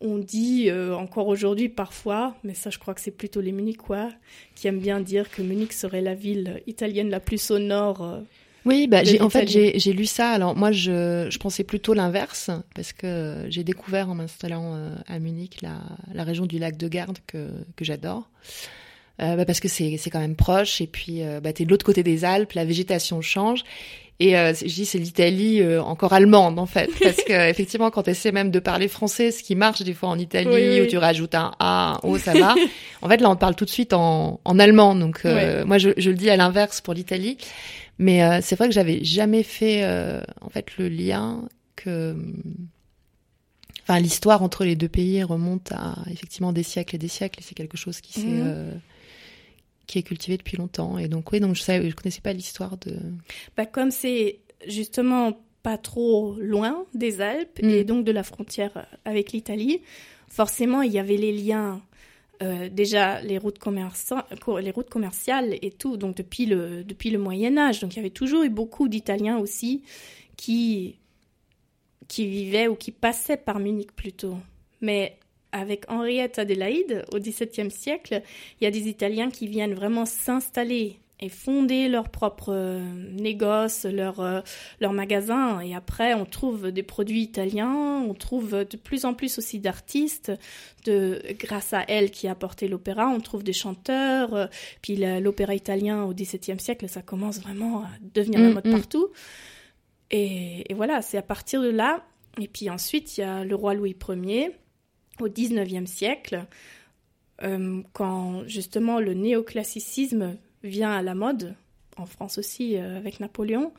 on dit euh, encore aujourd'hui parfois, mais ça je crois que c'est plutôt les Munichois qui aiment bien dire que Munich serait la ville italienne la plus sonore. Euh, oui, bah, en fait j'ai lu ça. Alors moi je, je pensais plutôt l'inverse parce que j'ai découvert en m'installant euh, à Munich la, la, région du lac de Garde que, que j'adore. Bah, parce que c'est c'est quand même proche et puis bah t'es de l'autre côté des Alpes, la végétation change. Et euh, je dis c'est l'Italie euh, encore allemande en fait, parce que effectivement quand tu essaies même de parler français, ce qui marche des fois en Italie où tu rajoutes un A, un O, ça va. en fait là on parle tout de suite en, en allemand, donc euh, moi je, je, le dis à l'inverse pour l'Italie. Mais euh, c'est vrai que j'avais jamais fait en fait le lien que enfin l'histoire entre les deux pays remonte à effectivement des siècles et des siècles. Et c'est quelque chose qui s'est mhm qui est cultivé depuis longtemps. Et donc, oui, donc je ne je connaissais pas l'histoire de. Bah, comme c'est justement pas trop loin des Alpes et mm. donc de la frontière avec l'Italie, forcément, il y avait les liens. Euh, déjà les routes, les routes commerciales et tout, donc depuis le, depuis le Moyen Âge. Donc il y avait toujours eu beaucoup d'Italiens aussi qui, qui vivaient ou qui passaient par Munich plutôt. Mais avec Henriette Adélaïde au XVIIe siècle, il y a des Italiens qui viennent vraiment s'installer et fonder leur propre euh, négoce, leur, euh, leur magasin. Et après, on trouve des produits italiens, on trouve de plus en plus aussi d'artistes. De, grâce à elle qui a porté l'opéra, on trouve des chanteurs. Puis l'opéra italien au XVIIe siècle, ça commence vraiment à devenir la mm, mode mm. partout. Et, et voilà, c'est à partir de là. Et puis ensuite, il y a le roi Louis Ier au XIXe siècle, euh, quand justement le néoclassicisme vient à la mode, en France aussi euh, avec Napoléon,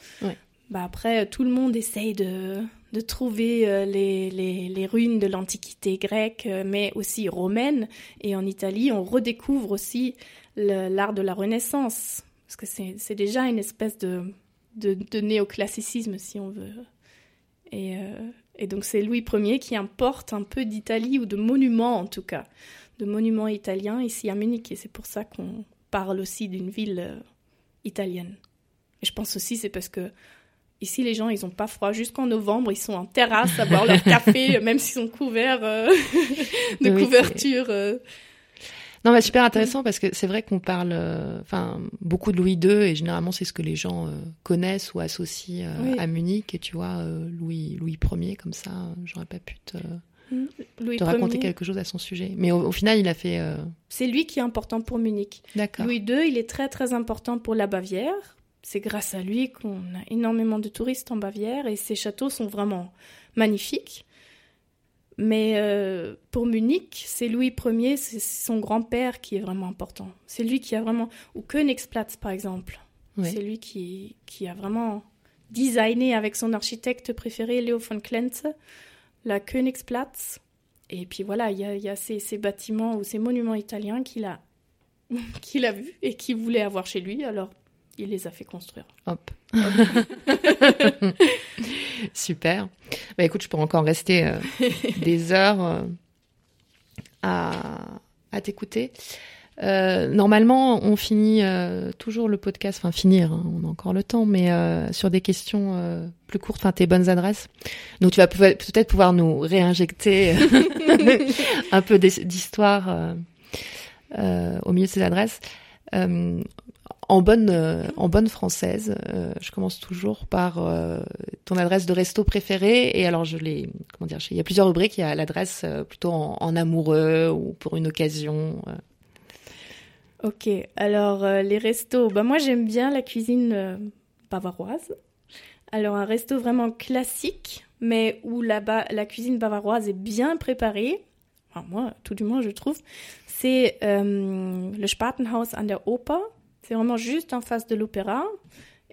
bah après tout le monde essaye de, de trouver euh, les, les, les, ruines de l'Antiquité grecque, mais aussi romaine. Et en Italie, on redécouvre aussi l'art de la Renaissance, parce que c'est déjà une espèce de, de, de, néoclassicisme, si on veut. Et, et donc c'est Louis Ier qui importe un peu d'Italie, ou de monuments en tout cas, de monuments italiens ici à Munich. Et c'est pour ça qu'on parle aussi d'une ville euh, italienne. Et je pense aussi c'est parce que ici les gens ils ont pas froid jusqu'en novembre, ils sont en terrasse à boire leur café, même s'ils sont couverts euh, de couverture. Non, mais super intéressant parce que c'est vrai qu'on parle, euh, beaucoup de Louis II et généralement c'est ce que les gens euh, connaissent ou associent euh, à Munich. Et tu vois, Louis Louis Ier comme ça, j'aurais pas pu te, mm. te raconter quelque chose à son sujet. Mais au, final, il a fait. C'est lui qui est important pour Munich. D'accord. Louis II, il est très très important pour la Bavière. C'est grâce à lui qu'on a énormément de touristes en Bavière et ses châteaux sont vraiment magnifiques. Mais euh, pour Munich, c'est Louis Ier, c'est son grand-père qui est vraiment important. C'est lui qui a vraiment... Ou Königsplatz, par exemple. C'est lui qui, qui a vraiment designé avec son architecte préféré, Leo von Klenze, la Königsplatz. Et puis voilà, il y a, y a ces, ces, bâtiments ou ces monuments italiens qu'il a, qu'il a vus et qu'il voulait avoir chez lui. Alors, il les a fait construire. Hop. Super. Bah écoute, je peux encore rester euh, des heures euh, à, à t'écouter. Euh, normalement, on finit toujours le podcast, enfin finir, hein, on a encore le temps, mais sur des questions plus courtes, enfin tes bonnes adresses. Donc tu vas peut-être pouvoir nous réinjecter un peu d'histoire au milieu de ces adresses en bonne euh, en bonne française, euh, je commence toujours par euh, ton adresse de resto préférée. Et alors je l'ai comment dire, il y a plusieurs rubriques. Il y a l'adresse plutôt en, amoureux ou pour une occasion. Ok, alors les restos. Bah moi j'aime bien la cuisine bavaroise. Alors un resto vraiment classique, mais où là-bas la cuisine bavaroise est bien préparée. Moi, tout du moins, je trouve. C'est le Spatenhaus an der Oper c'est vraiment juste en face de l'opéra.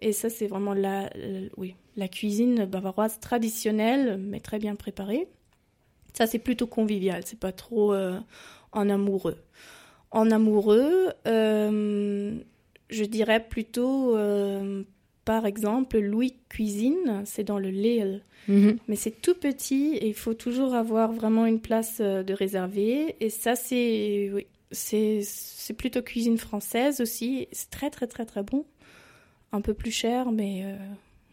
Et ça, c'est vraiment la, oui, la cuisine bavaroise traditionnelle, mais très bien préparée. Ça, c'est plutôt convivial, c'est pas trop euh, en amoureux. En amoureux, euh, je dirais plutôt, euh, par exemple, Louis Cuisine, c'est dans le Léel. Mhm. Mais c'est tout petit et il faut toujours avoir vraiment une place de réservée. Et ça, c'est oui, c'est plutôt cuisine française aussi. C'est très très très très bon. Un peu plus cher, mais euh,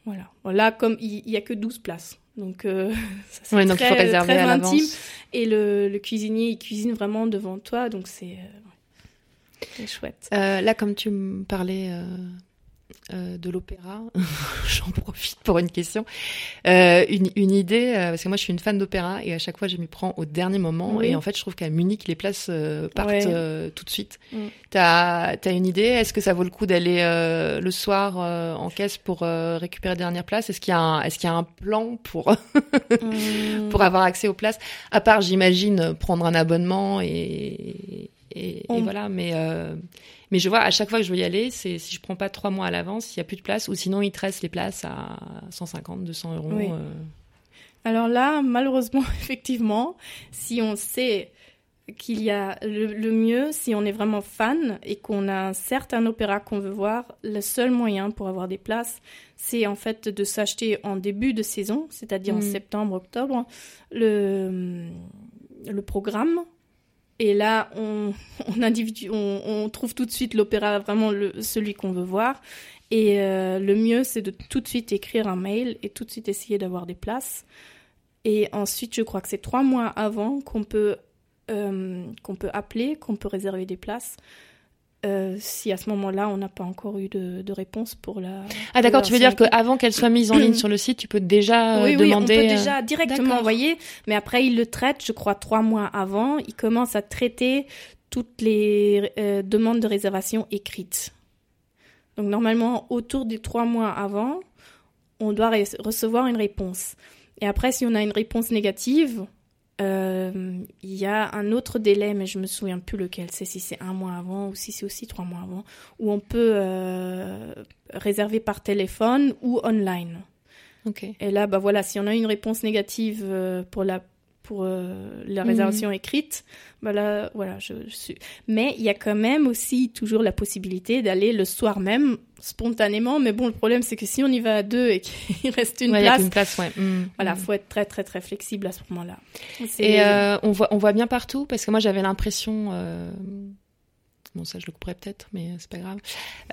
voilà. Là, comme il n'y a que 12 places. Donc, euh, ça, c'est très, faut réserver très intime. Et le, le, cuisinier, il cuisine vraiment devant toi. Donc, c'est euh, chouette. là, comme tu me parlais euh, de l'opéra, j'en profite pour une question, euh, une, une, idée, euh, parce que moi je suis une fan d'opéra et à chaque fois je m'y prends au dernier moment. Et en fait je trouve qu'à Munich les places partent tout de suite. Mm. T'as as une idée? Est-ce que ça vaut le coup d'aller le soir en caisse pour récupérer la dernière place? Est-ce qu'il y, a un, est qu'il y a un plan pour, mm. pour avoir accès aux places? À part j'imagine prendre un abonnement et, et, et voilà, mais mais je vois, à chaque fois que je veux y aller, c'est si je prends pas trois mois à l'avance, il y a plus de place, ou sinon ils tressent les places à 150, 200 euros. Euh. Alors là, malheureusement, effectivement, si on sait qu'il y a le, mieux, si on est vraiment fan et qu'on a un certain opéra qu'on veut voir, le seul moyen pour avoir des places, c'est en fait de s'acheter en début de saison, c'est-à-dire en mm. septembre, octobre, le, le programme et là, on, on, trouve tout de suite l'opéra vraiment celui qu'on veut voir. Et euh, le mieux, c'est de tout de suite écrire un mail et tout de suite essayer d'avoir des places. Et ensuite, je crois que c'est trois mois avant qu'on peut, euh, qu'on peut appeler, qu'on peut réserver des places. Euh, si à ce moment-là, on n'a pas encore eu de, de, réponse pour la. Ah d'accord, tu veux dire qu'avant qu'elle soit mise en ligne sur le site, tu peux déjà oui, demander. Oui, on peut déjà directement envoyer, mais après il le traite, je crois trois mois avant, il commence à traiter toutes les euh, demandes de réservation écrites. Donc normalement, autour des trois mois avant, on doit recevoir une réponse. Et après, si on a une réponse négative, euh, il y a un autre délai, mais je me souviens plus lequel. C'est si c'est un mois avant ou si c'est aussi trois mois avant, où on peut euh, réserver par téléphone ou online. Et là, bah voilà, si on a une réponse négative euh, pour la pour euh, la mhm. réservation écrite, bah là, voilà, je, suis. Mais il y a quand même aussi toujours la possibilité d'aller le soir même spontanément. Mais bon, le problème, c'est que si on y va à deux et qu'il reste une place, une place ouais. Mhm. voilà, mhm. faut être très très très flexible à ce moment-là. Et euh, on voit on voit bien partout parce que moi j'avais l'impression. Euh... Bon, ça, je le couperai peut-être, mais c'est pas grave.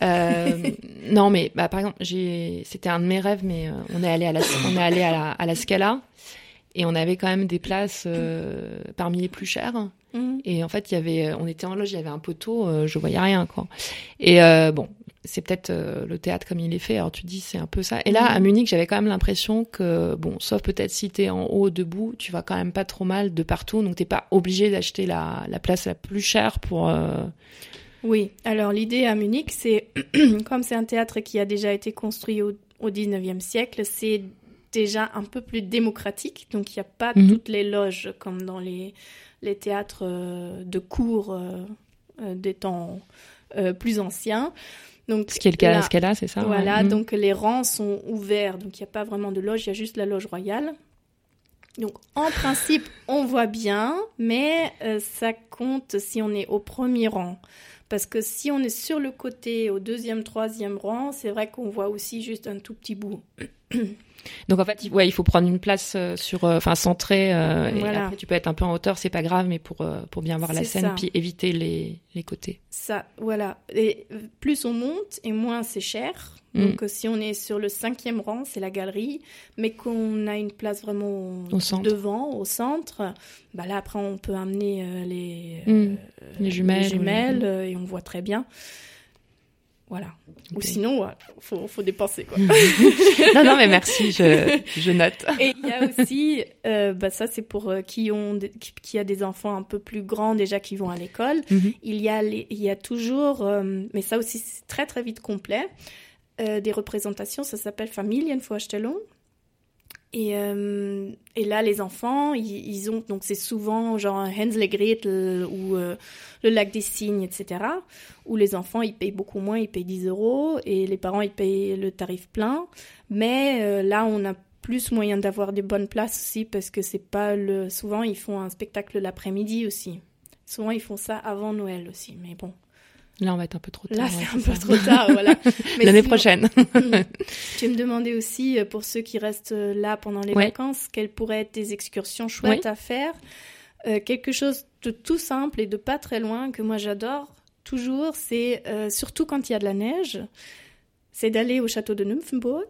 Euh, non, mais bah, par exemple, c'était un de mes rêves, mais euh, on est allé à la, on est allé à la, à la Scala. Et on avait quand même des places euh, parmi les plus chères. Mhm. Et en fait, il y avait, on était en loge, il y avait un poteau, euh, je voyais rien, quoi. Et euh, bon, c'est peut-être euh, le théâtre comme il est fait. Alors tu dis, c'est un peu ça. Et là, à mhm. Munich, j'avais quand même l'impression que, bon, sauf peut-être si t'es en haut, debout, tu vas quand même pas trop mal de partout. Donc t'es pas obligé d'acheter la, la place la plus chère pour. Oui. Alors l'idée à Munich, c'est comme c'est un théâtre qui a déjà été construit au, au 19e siècle, c'est déjà un peu plus démocratique. Donc il n'y a pas mhm. toutes les loges comme dans les, les théâtres euh, de cours euh, euh, des temps plus anciens. Donc, Ce qui est le cas à Scala, c'est ça Voilà, mhm. donc les rangs sont ouverts, donc il n'y a pas vraiment de loge, il y a juste la loge royale. Donc en principe, on voit bien, mais ça compte si on est au premier rang. Parce que si on est sur le côté, au deuxième, troisième rang, c'est vrai qu'on voit aussi juste un tout petit bout. Donc en fait, ouais, il faut prendre une place euh, sur, euh, enfin centrée. Euh, et après, tu peux être un peu en hauteur, c'est pas grave, mais pour pour bien voir la scène, puis éviter les les côtés. Ça, voilà. Et plus on monte et moins c'est cher. Mm. Donc si on est sur le cinquième rang, c'est la galerie, mais qu'on a une place vraiment devant, au centre, bah là après on peut amener les, mm. les jumelles, les jumelles et on voit très bien. Voilà. Ou sinon, il faut, faut, dépenser. Quoi. non, non, mais merci, je, je note. Et il y a aussi, euh, bah ça c'est pour euh, qui, ont qui a des enfants un peu plus grands déjà qui vont à l'école. Mhm. il, y a il y a toujours, euh, mais ça aussi c'est très très vite complet, des représentations, ça s'appelle Familienvorstellung. Et, euh, et là, les enfants, ils, ont donc c'est souvent genre Hansel et Gretel ou euh, le lac des cygnes, etc. Où les enfants ils payent beaucoup moins, ils payent 10 euros et les parents ils payent le tarif plein. Mais euh, là, on a plus moyen d'avoir des bonnes places aussi parce que c'est pas le. Souvent, ils font un spectacle l'après-midi aussi. Souvent, ils font ça avant Noël aussi. Mais bon, Là, on va être un peu trop tard. Là, c'est un peu trop tard, voilà. L'année prochaine. tu me demandais aussi, euh, pour ceux qui restent euh, là pendant les vacances, quelles pourraient être des excursions chouettes à faire? Euh, quelque chose de tout simple et de pas très loin que moi j'adore toujours, c'est surtout quand il y a de la neige, c'est d'aller au château de Nymphenburg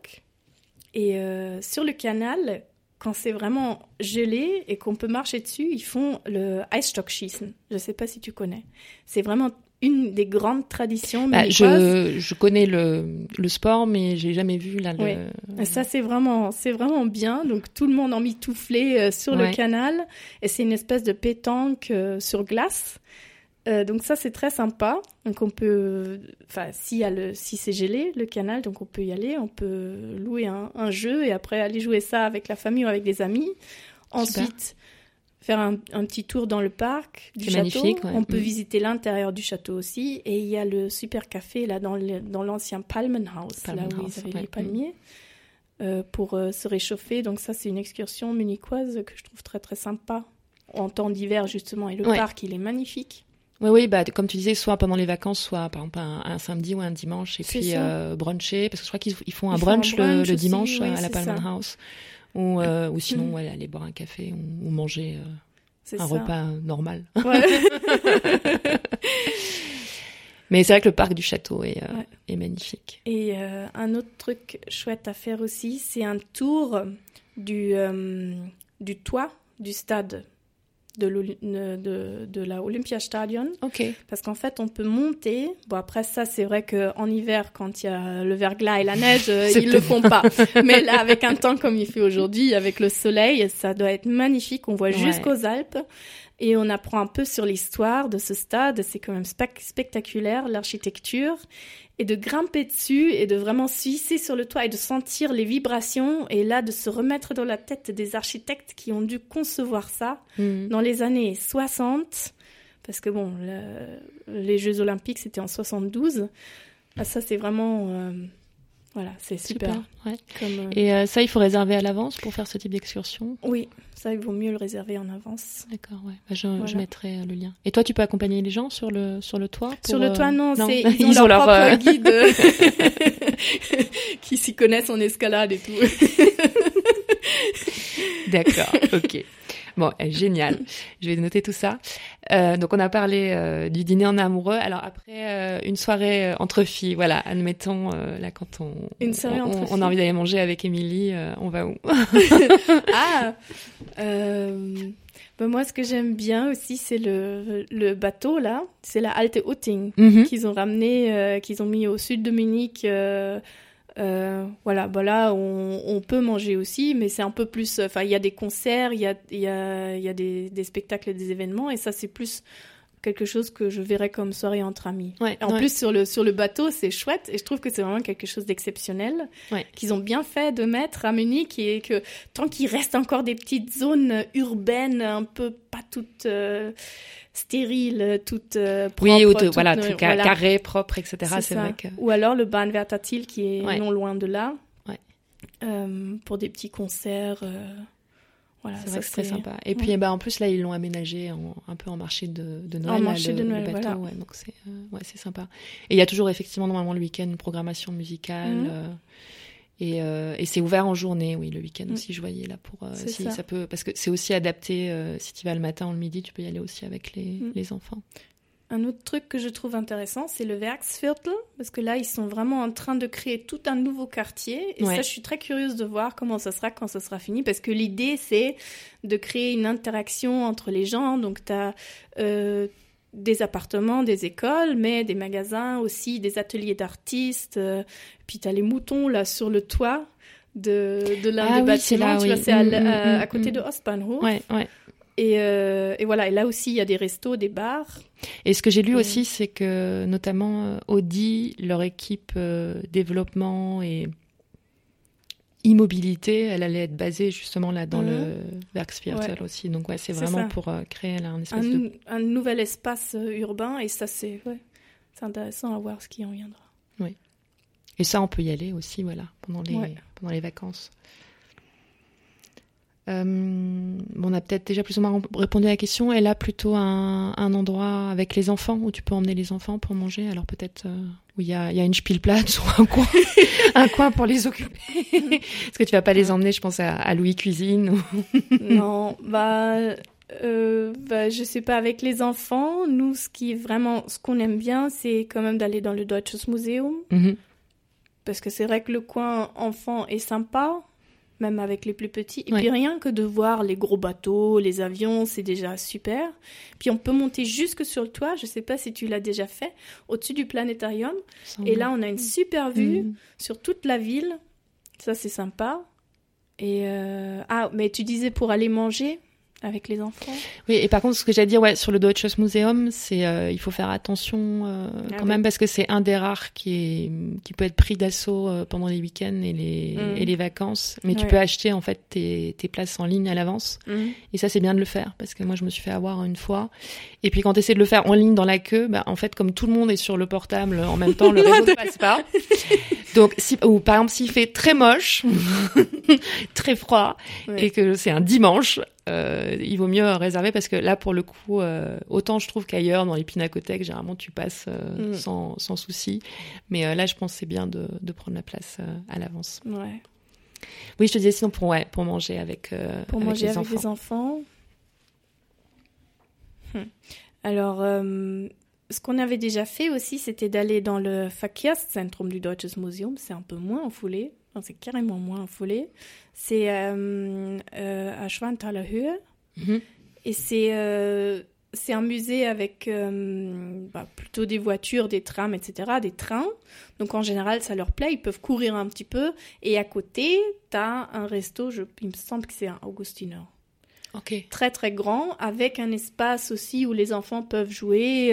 et sur le canal, quand c'est vraiment gelé et qu'on peut marcher dessus, ils font le Eisstockschießen. Je ne sais pas si tu connais. C'est vraiment une des grandes traditions bah, je, je, connais le, le sport, mais j'ai jamais vu là. Le... Ça c'est vraiment c'est vraiment bien. Donc tout le monde en mitouflé euh, sur le canal et c'est une espèce de pétanque euh, sur glace. Euh, donc ça c'est très sympa. Donc on peut, enfin si, le, si c'est gelé le canal, donc on peut y aller, on peut louer un, un, jeu et après aller jouer ça avec la famille ou avec des amis. Ensuite faire un, petit tour dans le parc du château. On peut mm. visiter l'intérieur du château aussi. Et il y a le super café là dans l'ancien Palmenhaus, là où ils avaient les palmiers, euh, pour euh, se réchauffer. Donc ça, c'est une excursion munichoise que je trouve très très sympa en temps d'hiver justement. Et le parc, il est magnifique. Oui, oui, bah, comme tu disais, soit pendant les vacances, soit par exemple un, samedi ou un dimanche, et puis euh, bruncher, parce que je crois qu'ils font un brunch, le, dimanche à la Palmenhaus. Ou, euh, ou sinon, aller boire un café ou, manger euh, un repas normal. Mais c'est vrai que le parc du château est, euh, est magnifique. Et un autre truc chouette à faire aussi, c'est un tour du, du toit du stade de, de, de la Olympiastadion. Parce qu'en fait, on peut monter. Bon, après ça, c'est vrai qu'en hiver, quand il y a le verglas et la neige, euh, ils le font pas. Mais là, avec un temps comme il fait aujourd'hui, avec le soleil, ça doit être magnifique. On voit jusqu'aux Alpes. Et on apprend un peu sur l'histoire de ce stade. C'est quand même spectaculaire, l'architecture et de grimper dessus et de vraiment suisser sur le toit et de sentir les vibrations et là de se remettre dans la tête des architectes qui ont dû concevoir ça mm. dans les années 60 parce que bon les Jeux olympiques c'était en 72 ah, ça c'est vraiment euh, voilà, c'est super. ouais. Euh, et euh, ça, il faut réserver à l'avance pour faire ce type d'excursion? Oui, ça, il vaut mieux le réserver en avance. D'accord, ouais. Bah, je, mettrai euh, le lien. Et toi, tu peux accompagner les gens sur le, sur le toit Sur le toit, non. c'est Ils, ont, leur, propre guide qui s'y connaissent en escalade et tout. D'accord, ok. Bon, eh, génial. Je vais noter tout ça. Euh, donc on a parlé euh, du dîner en amoureux. Alors après euh, une soirée entre filles, voilà, admettons là quand on une soirée on, entre on, a envie d'aller manger avec Émilie, on va où Ah. Ben moi, ce que j'aime bien aussi, c'est le, le bateau là. C'est la Alte Outing mhm. qu'ils ont ramené, qu'ils ont mis au sud de Munich euh, voilà, bah là, on, peut manger aussi, mais c'est un peu plus. Enfin, il y a des concerts, il y a, y a, y a des, des, spectacles et des événements, et ça, c'est plus quelque chose que je verrais comme soirée entre amis. en plus, sur le, sur le bateau, c'est chouette, et je trouve que c'est vraiment quelque chose d'exceptionnel qu'ils ont bien fait de mettre à Munich, et que tant qu'il reste encore des petites zones urbaines, un peu pas toutes. Euh, stérile, toute euh, propre. Oui, ou voilà, truc carré, propre, etc. C'est vrai que... Ou alors le Bahnwärtertil qui est non loin de là. Euh, pour des petits concerts. Euh, voilà, c'est vrai très sympa. Et puis, bah, en plus, là, ils l'ont aménagé un peu en marché de, de Noël. En marché de Noël, voilà. donc c'est ouais, sympa. Et il y a toujours, effectivement, normalement, le week-end, une programmation musicale. Mhm. Euh, et, c'est ouvert en journée, oui, le week-end mm. aussi, je voyais là pour euh, si ça. peut parce que c'est aussi adapté. Euh, si tu vas le matin ou le midi, tu peux y aller aussi avec les, mm. les enfants. Un autre truc que je trouve intéressant, c'est le Werksviertel, parce que là, ils sont vraiment en train de créer tout un nouveau quartier. Et ça, je suis très curieuse de voir comment ça sera quand ça sera fini, parce que l'idée, c'est de créer une interaction entre les gens. Donc, tu as des appartements, des écoles, mais des magasins aussi, des ateliers d'artistes. Euh, puis tu as les moutons là sur le toit de, de l'un ah des bâtiments. tu vois, c'est à, mm, mm, mm, côté de Ostbahnhof. Ouais, ouais. Et, euh, et, voilà, et là aussi, il y a des restos, des bars. Et ce que j'ai lu aussi, c'est que notamment euh, Audi, leur équipe développement et immobilité, elle allait être basée justement là dans le mhm. Werksviertel aussi. Donc ouais, c'est vraiment pour euh, créer là, un espace de... un nouvel espace euh, urbain et ça c'est ouais, c'est intéressant à voir ce qui en viendra. Oui. Et ça on peut y aller aussi voilà pendant les pendant les vacances. Euh, on a peut-être déjà plus ou moins répondu à la question. Et là, plutôt un, un, endroit avec les enfants où tu peux emmener les enfants pour manger. Alors peut-être euh, où il y a, y a, une Spielplatz ou un coin, un coin pour les occuper. Est-ce que tu vas pas les emmener, je pense, à, Louis Cuisine Non, bah, euh, bah, je sais pas. Avec les enfants, nous, ce qui est vraiment, ce qu'on aime bien, c'est quand même d'aller dans le Deutsches Museum. Mhm. Parce que c'est vrai que le coin enfant est sympa même avec les plus petits. Et puis rien que de voir les gros bateaux, les avions, c'est déjà super. Puis on peut monter jusque sur le toit, je sais pas si tu l'as déjà fait, au-dessus du planétarium. Et là, on a une super vue mm. sur toute la ville. Ça, c'est sympa. Et euh, Ah, mais tu disais pour aller manger avec les enfants. Oui, et par contre, ce que à dire, ouais, sur le Deutsches Museum, c'est euh, il faut faire attention euh, ah quand même parce que c'est un des rares qui est qui peut être pris d'assaut euh, pendant les week-ends et les mm. et les vacances. Mais tu peux acheter en fait tes, tes places en ligne à l'avance. Mm. Et ça, c'est bien de le faire parce que moi, je me suis fait avoir une fois. Et puis quand tu essaies de le faire en ligne dans la queue, bah, en fait, comme tout le monde est sur le portable en même temps, le réseau ne passe pas. Donc, si, ou par exemple, s'il fait très moche, très froid, et que c'est un dimanche, euh, il vaut mieux réserver parce que là, pour le coup, euh, autant je trouve qu'ailleurs, dans les pinacothèques, généralement, tu passes euh, mm. sans, sans souci. Mais là, je pense que c'est bien de, de, prendre la place à l'avance. Ouais. Oui, je te disais sinon pour, ouais, pour manger avec, pour avec manger les avec les enfants. Hum. Alors, ce qu'on avait déjà fait aussi, c'était d'aller dans le Verkehrszentrum du Deutsches Museum. C'est un peu moins en foulée c'est carrément moins foulée. C'est euh, euh, à Schwanthaler Höhe. Mhm. Et c'est euh, c'est un musée avec bah, plutôt des voitures, des trams, etc., des trains. Donc en général, ça leur plaît, ils peuvent courir un petit peu. Et à côté, tu as un resto, je, il me semble que c'est un Augustiner. Ok. Très très grand, avec un espace aussi où les enfants peuvent jouer.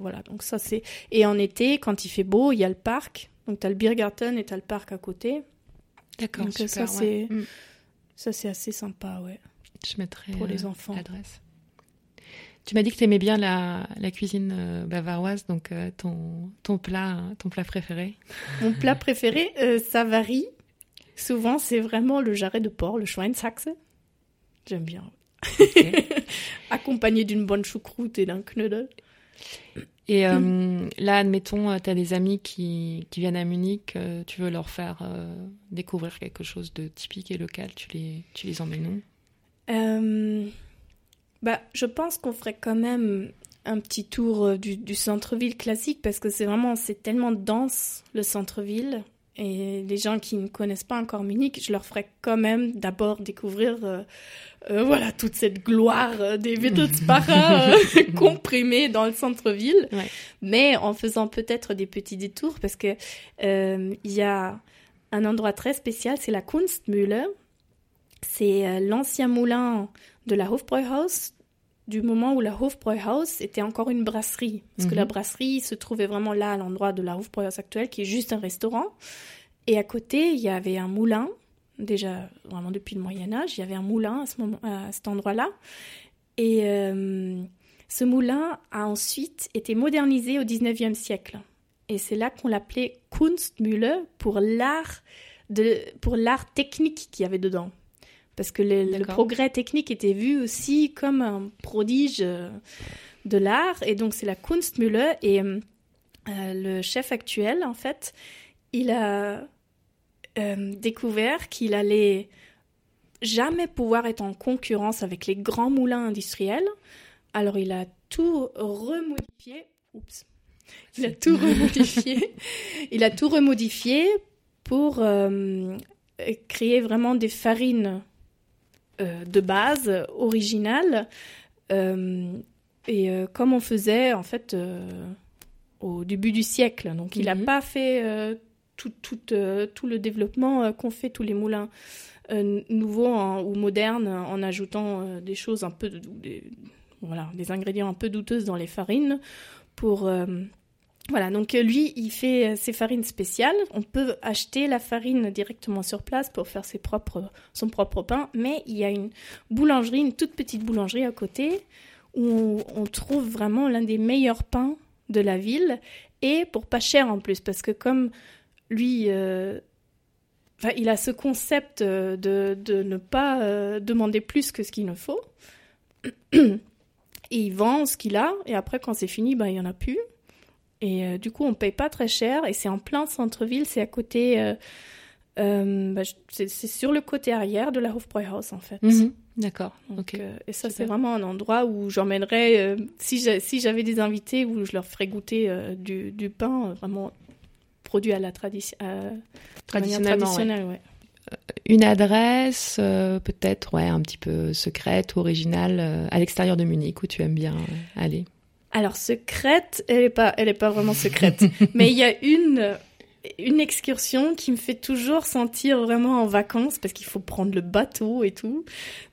voilà, donc ça c'est. Et en été, quand il fait beau, il y a le parc. Donc tu as le Biergarten et tu as le parc à côté. D'accord, Donc ça c'est mm. ça c'est assez sympa, ouais. Je mettrai pour les euh, enfants. L'adresse. Tu m'as dit que tu aimais bien la, la cuisine euh, bavaroise, donc euh, ton, ton, plat, ton plat préféré Mon plat préféré, ça varie. Souvent, c'est vraiment le jarret de porc, le Schweinshaxe. J'aime bien. Accompagné d'une bonne choucroute et d'un knödel. Et euh, là, admettons, euh, tu as des amis qui, qui, viennent à Munich, euh, tu veux leur faire découvrir quelque chose de typique et local, tu les, tu les emmènes où? Bah, Je pense qu'on ferait quand même un petit tour du, du centre-ville classique parce que c'est vraiment, c'est tellement dense le centre-ville. Et les gens qui ne connaissent pas encore Munich, je leur ferai quand même d'abord découvrir euh, euh, voilà toute cette gloire euh, des Wittelsbacher comprimée dans le centre-ville, mais en faisant peut-être des petits détours parce que il y a un endroit très spécial, c'est la Kunstmühle. C'est l'ancien moulin de la Hofbräuhaus du moment où la Hofbräuhaus était encore une brasserie. Parce que la mhm. brasserie se trouvait vraiment là, à l'endroit de la Hofbräuhaus actuelle, qui est juste un restaurant. Et à côté, il y avait un moulin, déjà vraiment depuis le Moyen-Âge, il y avait un moulin à, ce moment, à cet endroit-là. Et euh, ce moulin a ensuite été modernisé au 19e siècle. Et c'est là qu'on l'appelait Kunstmühle pour l'art pour l'art technique qu'il y avait dedans parce que le, progrès technique était vu aussi comme un prodige euh, de l'art, et donc c'est la Kunstmühle, et euh, le chef actuel, en fait, il a euh, découvert qu'il allait jamais pouvoir être en concurrence avec les grands moulins industriels, alors il a tout remodifié, oups, il a tout remodifié, il a tout remodifié pour créer vraiment des farines euh, de base, originale, euh, et euh, comme on faisait en fait au début du siècle. Donc il n'a mhm. pas fait tout, tout, tout, le développement qu'ont fait tous les moulins nouveaux ou modernes en ajoutant des choses un peu, des, voilà, des ingrédients un peu douteuses dans les farines pour voilà, donc euh, lui, il fait euh, ses farines spéciales. On peut acheter la farine directement sur place pour faire ses propres, son propre pain, mais il y a une boulangerie, une toute petite boulangerie à côté, où on, trouve vraiment l'un des meilleurs pains de la ville, et pour pas cher en plus, parce que comme lui, euh, il a ce concept de, ne pas demander plus que ce qu'il ne faut, et il vend ce qu'il a, et après quand c'est fini, ben, il n'y en a plus. Et euh, du coup, on paye pas très cher et c'est en plein centre-ville, c'est à côté. Euh, euh, bah, c'est sur le côté arrière de la Hofbräuhaus en fait. Mhm. D'accord. et ça, c'est vraiment un endroit où j'emmènerais, si j'avais des invités, où je leur ferais goûter du, du, pain vraiment produit à la tradition, traditionnelle. Ouais. une adresse, peut-être, ouais, un petit peu secrète, originale, à l'extérieur de Munich, où tu aimes bien aller Alors, secrète, elle n'est pas, elle est pas vraiment secrète. mais il y a une une excursion qui me fait toujours sentir vraiment en vacances parce qu'il faut prendre le bateau et tout.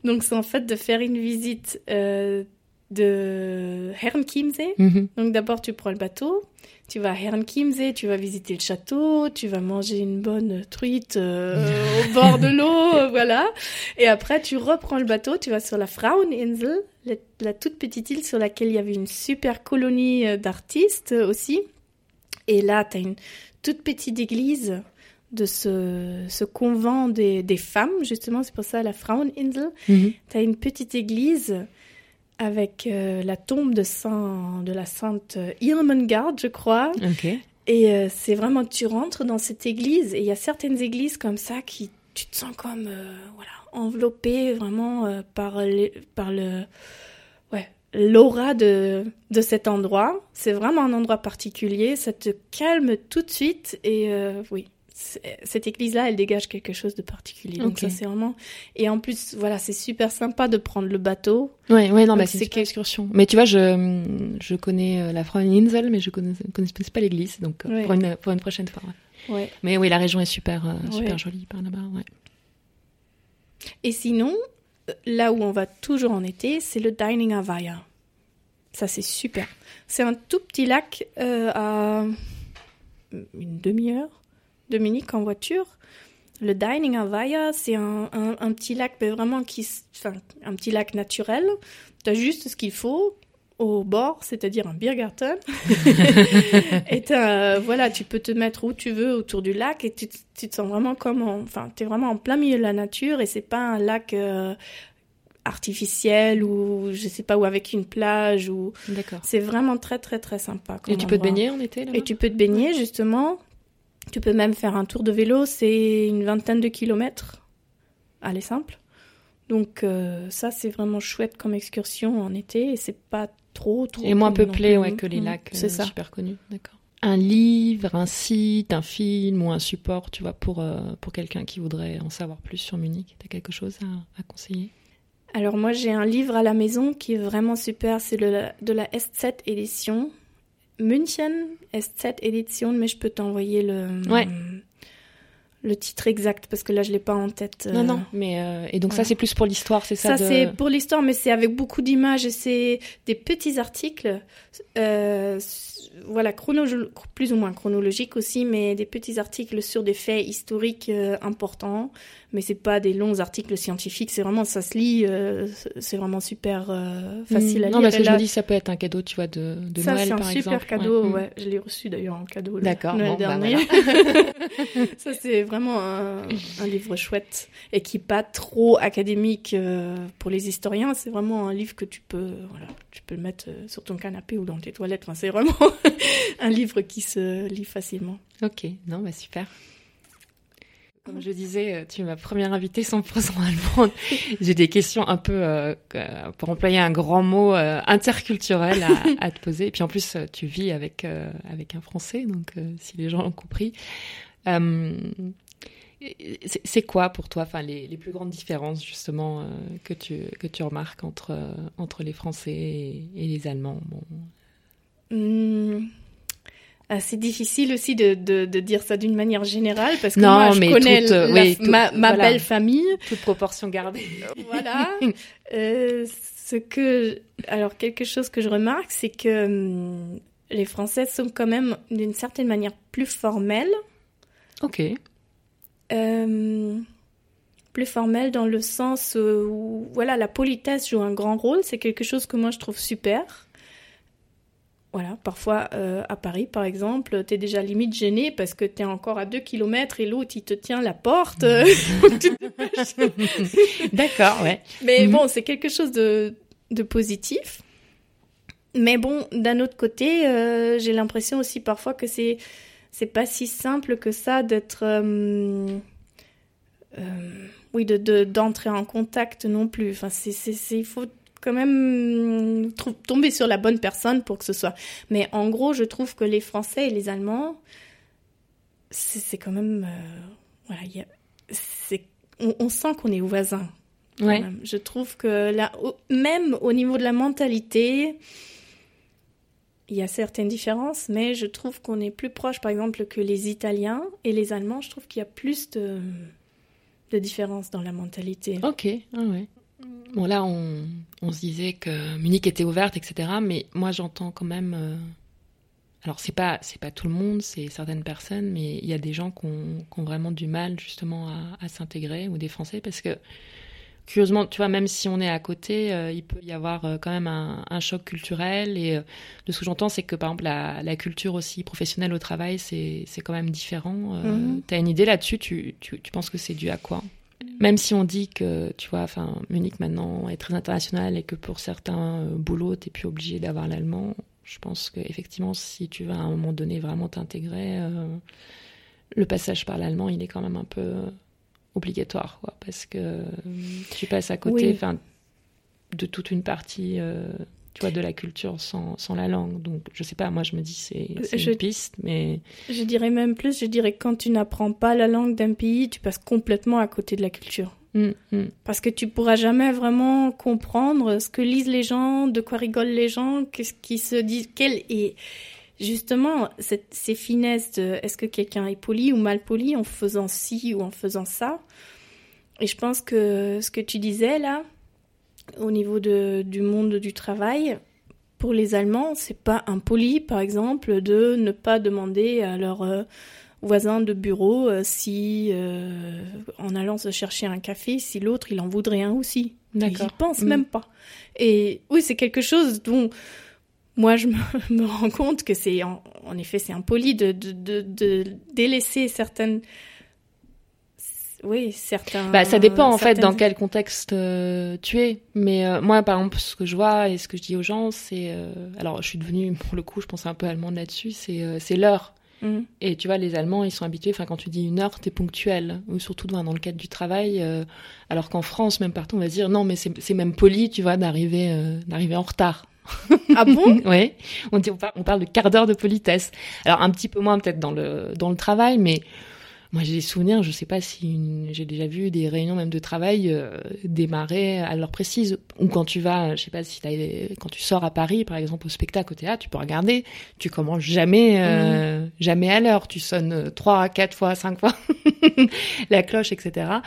Donc c'est en fait de faire une visite euh, de Herrenchiemsee. Mhm. Donc d'abord tu prends le bateau, tu vas à Herrenchiemsee, tu vas visiter le château, tu vas manger une bonne truite euh, au bord de l'eau, voilà. Et après tu reprends le bateau, tu vas sur la Fraueninsel, la, la toute petite île sur laquelle il y avait une super colonie euh, d'artistes aussi. Et là, tu as une toute petite église de ce, ce convent des, des, femmes, justement, c'est pour ça la Fraueninsel. Mhm. Tu as une petite église avec euh, la tombe de, Saint, de la sainte Irmengard, je crois. Et euh, c'est vraiment, tu rentres dans cette église et il y a certaines églises comme ça qui, tu te sens comme, euh, voilà, enveloppé vraiment par, les, par le, ouais, l'aura de, de cet endroit. C'est vraiment un endroit particulier, ça te calme tout de suite et euh, oui, cette église-là, elle dégage quelque chose de particulier. Donc ça, c'est vraiment... Et en plus, voilà, c'est super sympa de prendre le bateau. Oui, ouais, non, bah, c'est une excursion. Mais tu vois, je, je connais euh, la Fraueninsel, mais je connais, connais pas l'église, donc euh, pour, une, pour une prochaine fois. Ouais. Mais oui, la région est super, super jolie par là-bas, ouais. Et sinon, là où on va toujours en été, c'est le Dining Avaya. Ça, c'est super. C'est un tout petit lac euh, à une demi-heure Munich en voiture. Le Dining Avaya, c'est un, un, petit lac, mais vraiment qui, enfin, un petit lac naturel. Tu as juste ce qu'il faut au bord, c'est-à-dire un Biergarten. et voilà, tu peux te mettre où tu veux autour du lac et tu, tu te sens vraiment comme, enfin, tu es vraiment en plein milieu de la nature et c'est pas un lac euh, artificiel ou je sais pas ou avec une plage ou. D'accord. C'est vraiment très très très sympa. et tu peux te baigner en été là Et tu peux te baigner justement. Tu peux même faire un tour de vélo, c'est une vingtaine de kilomètres. Allez simple. Donc euh, ça c'est vraiment chouette comme excursion en été et c'est pas trop, trop. Et moins peuplé ouais, que les lacs c'est euh, super connus, d'accord. Un livre, un site, un film ou un support, tu vois, pour, euh, pour quelqu'un qui voudrait en savoir plus sur Munich. Tu as quelque chose à, conseiller? Alors moi j'ai un livre à la maison qui est vraiment super, c'est de la S7 édition. München S7 édition, mais je peux t'envoyer le... Ouais le titre exact parce que là je l'ai pas en tête. Non non, euh, mais euh, et donc ça c'est plus pour l'histoire, c'est ça Ça c'est pour l'histoire, mais c'est avec beaucoup d'images et c'est des petits articles, euh, voilà plus ou moins chronologiques aussi, mais des petits articles sur des faits historiques importants mais c'est pas des longs articles scientifiques. C'est vraiment, ça se lit, euh, c'est vraiment super euh, facile à lire. Non, parce que je me dis, ça peut être un cadeau, tu vois, de, de ça, Noël, par exemple. Ça, c'est un super cadeau, ouais. ouais. Je l'ai reçu d'ailleurs en cadeau D'accord, Noël bon, bah, ça, c'est vraiment un, un, livre chouette et qui n'est pas trop académique euh, pour les historiens. C'est vraiment un livre que tu peux, voilà, tu peux le mettre sur ton canapé ou dans tes toilettes. Enfin, c'est vraiment un livre qui se lit facilement. Ok, non, bah super. Comme je disais, euh, tu es ma première invitée 100% allemande. J'ai des questions un peu, euh, pour employer un grand mot, euh, interculturel à, à, te poser. Et puis en plus, tu vis avec, avec un Français, donc si les gens l'ont compris. c'est quoi pour toi enfin, les, les, plus grandes différences justement que, tu, que tu remarques entre, entre les Français et, les Allemands? Bon. Mmh. Ah, c'est difficile aussi de, de, de, dire ça d'une manière générale parce que moi je connais euh, ma, ma belle famille. Toute proportion gardée. voilà. euh, ce que, alors quelque chose que je remarque, c'est que hum, les Français sont quand même d'une certaine manière plus formels. Ok. Euh, plus formels dans le sens où voilà la politesse joue un grand rôle. C'est quelque chose que moi je trouve super. Voilà, parfois euh, à Paris par exemple, tu es déjà limite gêné parce que tu es encore à 2 km et l'autre il te tient la porte. D'accord, ouais. Mais mhm. bon, c'est quelque chose de, de positif. Mais bon, d'un autre côté, euh, j'ai l'impression aussi parfois que c'est c'est pas si simple que ça d'être euh, oui de d'entrer en contact non plus. Enfin, c'est c'est il faut quand même tomber sur la bonne personne pour que ce soit. Mais en gros, je trouve que les Français et les Allemands, c'est quand même. Euh, voilà, on, sent qu'on est voisins. Ouais. Je trouve que là, même au niveau de la mentalité, il y a certaines différences, mais je trouve qu'on est plus proche, par exemple, que les Italiens et les Allemands. Je trouve qu'il y a plus de, de différences dans la mentalité. Ok, ah ouais. Bon, là, on, on, se disait que Munich était ouverte, etc. Mais moi, j'entends quand même. Euh, alors, c'est pas, c'est pas tout le monde, c'est certaines personnes, mais il y a des gens qui ont, qui ont vraiment du mal, justement, à, à s'intégrer, ou des Français, parce que curieusement, tu vois, même si on est à côté, euh, il peut y avoir euh, quand même un, choc culturel. Et de ce que j'entends, c'est que par exemple, la, culture aussi professionnelle au travail, c'est quand même différent. Mhm. Tu as une idée là-dessus tu, tu, tu, penses que c'est dû à quoi? Même si on dit que, tu vois, enfin, Munich maintenant est très international et que pour certains boulots, tu n'es plus obligé d'avoir l'allemand, je pense qu'effectivement, si tu veux à un moment donné vraiment t'intégrer, le passage par l'allemand, il est quand même un peu obligatoire, quoi, parce que tu passes à côté enfin de toute une partie euh, tu vois, de la culture sans, sans, la langue. Donc, je sais pas, moi, je me dis, c'est une piste, mais... Je dirais même plus, je dirais que quand tu n'apprends pas la langue d'un pays, tu passes complètement à côté de la culture. Mmh, mmh. Parce que tu pourras jamais vraiment comprendre ce que lisent les gens, de quoi rigolent les gens, qu'est-ce qui se disent, quel est justement, ces finesses de est-ce que quelqu'un est poli ou mal poli en faisant ci ou en faisant ça? Et je pense que ce que tu disais là, au niveau de, du monde du travail, pour les Allemands, c'est pas impoli, par exemple, de ne pas demander à leur euh, voisin de bureau euh, si, euh, en allant se chercher un café, si l'autre il en voudrait un aussi. D'accord. Ils pensent mm. même pas. Et oui, c'est quelque chose dont moi, je me, rends compte que c'est, en, effet, c'est impoli de, de, de, délaisser certaines oui, certains. Bah, ça dépend en fait dans quel contexte euh, tu es. Mais euh, moi, par exemple, ce que je vois et ce que je dis aux gens, c'est. Euh, alors, je suis devenue, pour le coup, je pense un peu allemande là-dessus, c'est c'est l'heure. Mhm. Et tu vois, les Allemands, ils sont habitués, enfin, quand tu dis une heure, t'es ponctuel, ou surtout dans, dans le cadre du travail, alors qu'en France, même partout, on va dire, non, mais c'est même poli, tu vois, d'arriver d'arriver en retard. Ah bon? Oui. On, on, parle de quart d'heure de politesse. Alors un petit peu moins peut-être dans le dans le travail, mais moi j'ai des souvenirs. Je sais pas si j'ai déjà vu des réunions même de travail euh, démarrer à l'heure précise. Ou quand tu vas, je sais pas si quand tu sors à Paris par exemple au spectacle au théâtre, tu peux regarder. Tu commences jamais euh, mhm. jamais à l'heure. Tu sonnes trois, quatre fois, cinq fois la cloche, etc.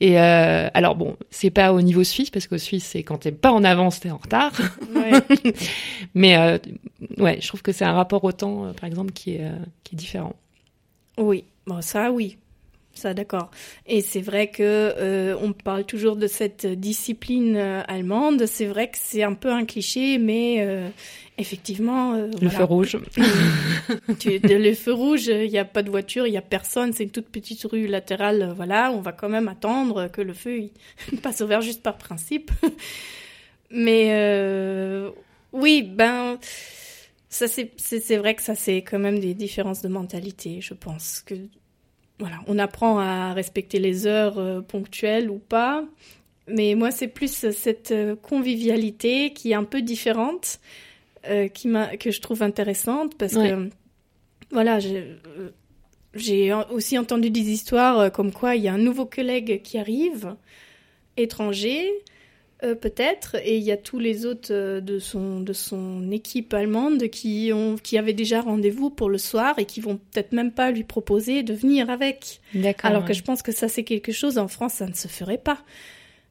Et euh, alors bon, c'est pas au niveau suisse parce qu'au Suisse c'est quand t'es pas en avance t'es en retard. Ouais. Mais euh, ouais, je trouve que c'est un rapport au temps, euh, par exemple, qui est qui est différent. Oui, bon ça oui, ça d'accord. Et c'est vrai que on parle toujours de cette discipline allemande. C'est vrai que c'est un peu un cliché, mais Effectivement. Euh, le feu rouge. tu, le feu rouge, il n'y a pas de voiture, il n'y a personne, c'est une toute petite rue latérale. Euh, voilà, on va quand même attendre que le feu il passe au vert juste par principe. Mais euh, oui, ben, ça c'est vrai que ça c'est quand même des différences de mentalité. Je pense que voilà, on apprend à respecter les heures ponctuelles ou pas. Mais moi, c'est plus cette convivialité qui est un peu différente. Euh, qui m'a que je trouve intéressante parce que voilà, j'ai aussi entendu des histoires euh, comme quoi il y a un nouveau collègue qui arrive, étranger, euh, peut-être, et il y a tous les autres de son de son équipe allemande qui ont qui avaient déjà rendez-vous pour le soir et qui vont peut-être même pas lui proposer de venir avec. Alors que je pense que ça c'est quelque chose en France ça ne se ferait pas.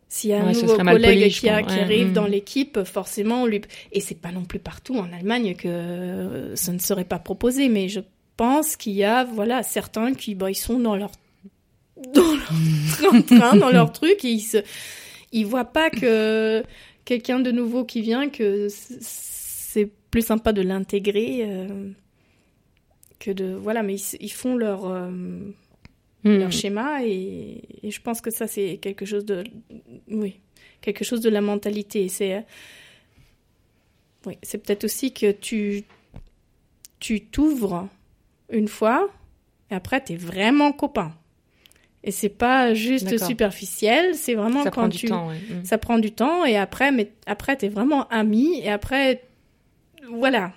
S'il y a un nouveau collègue qui, arrive dans mm. l'équipe, forcément, lui... et c'est pas non plus partout en Allemagne que ça ne serait pas proposé, mais je pense qu'il y a, voilà, certains qui, bah, ils sont dans leur, dans leur train, dans leur truc, et ils se, ils voient pas que quelqu'un de nouveau qui vient, que c'est plus sympa de l'intégrer euh, que de, voilà, mais ils, font leur, euh, leur hmm. schéma et, je pense que ça c'est quelque chose de oui quelque chose de la mentalité c'est oui c'est peut-être aussi que tu tu t'ouvres une fois et après tu es vraiment copain et c'est pas juste superficiel c'est vraiment ça quand prend tu du temps, hmm. ça prend du temps et après mais après tu es vraiment ami et après voilà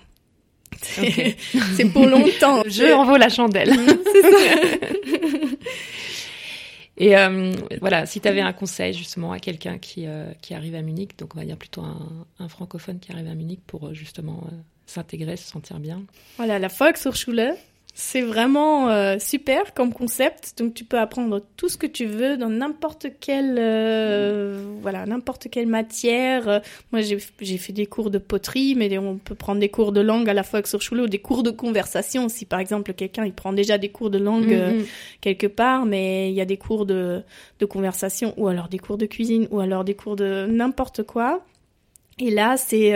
c'est pour longtemps. Je en vaut la chandelle. Et euh, voilà, si tu avais un conseil justement à quelqu'un qui, euh, qui arrive à Munich, donc on va dire plutôt un, un francophone qui arrive à Munich pour euh, justement s'intégrer, se sentir bien. Voilà, la Volkshochschule, c'est vraiment euh, super comme concept. Donc tu peux apprendre tout ce que tu veux dans n'importe quelle euh, voilà n'importe quelle matière. Moi j'ai fait des cours de poterie, mais on peut prendre des cours de langue à la fois sur Schule ou des cours de conversation. Si par exemple quelqu'un il prend déjà des cours de langue mm, euh, quelque part, mais il y a des cours de de conversation ou alors des cours de cuisine ou alors des cours de n'importe quoi. Et là c'est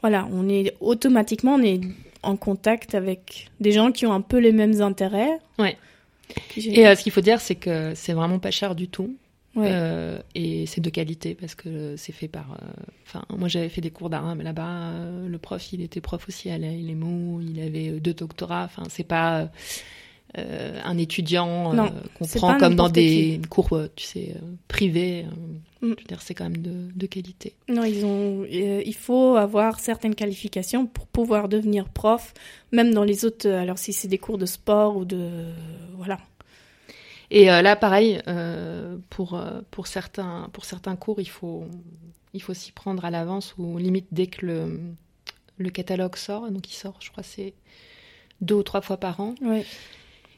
voilà, on est automatiquement on est en contact avec des gens qui ont un peu les mêmes intérêts. Ouais. Et euh, ce qu'il faut dire, c'est que c'est vraiment pas cher du tout. Euh, et c'est de qualité parce que c'est fait par. Euh, enfin, moi j'avais fait des cours d'arabe là-bas. le prof, il était prof aussi à mots. Il avait deux doctorats. Enfin, c'est pas euh, un étudiant euh, qu'on prend comme dans des cours, euh, tu sais, privés. Mm. Je veux dire, c'est quand même de, de, qualité. Non, ils ont, il faut avoir certaines qualifications pour pouvoir devenir prof, même dans les autres. Alors, si c'est des cours de sport ou de, voilà. Et là, pareil, pour pour certains pour certains cours, il faut il faut s'y prendre à l'avance ou limite dès que le le catalogue sort. Donc, il sort, je crois, c'est deux ou trois fois par an. Oui.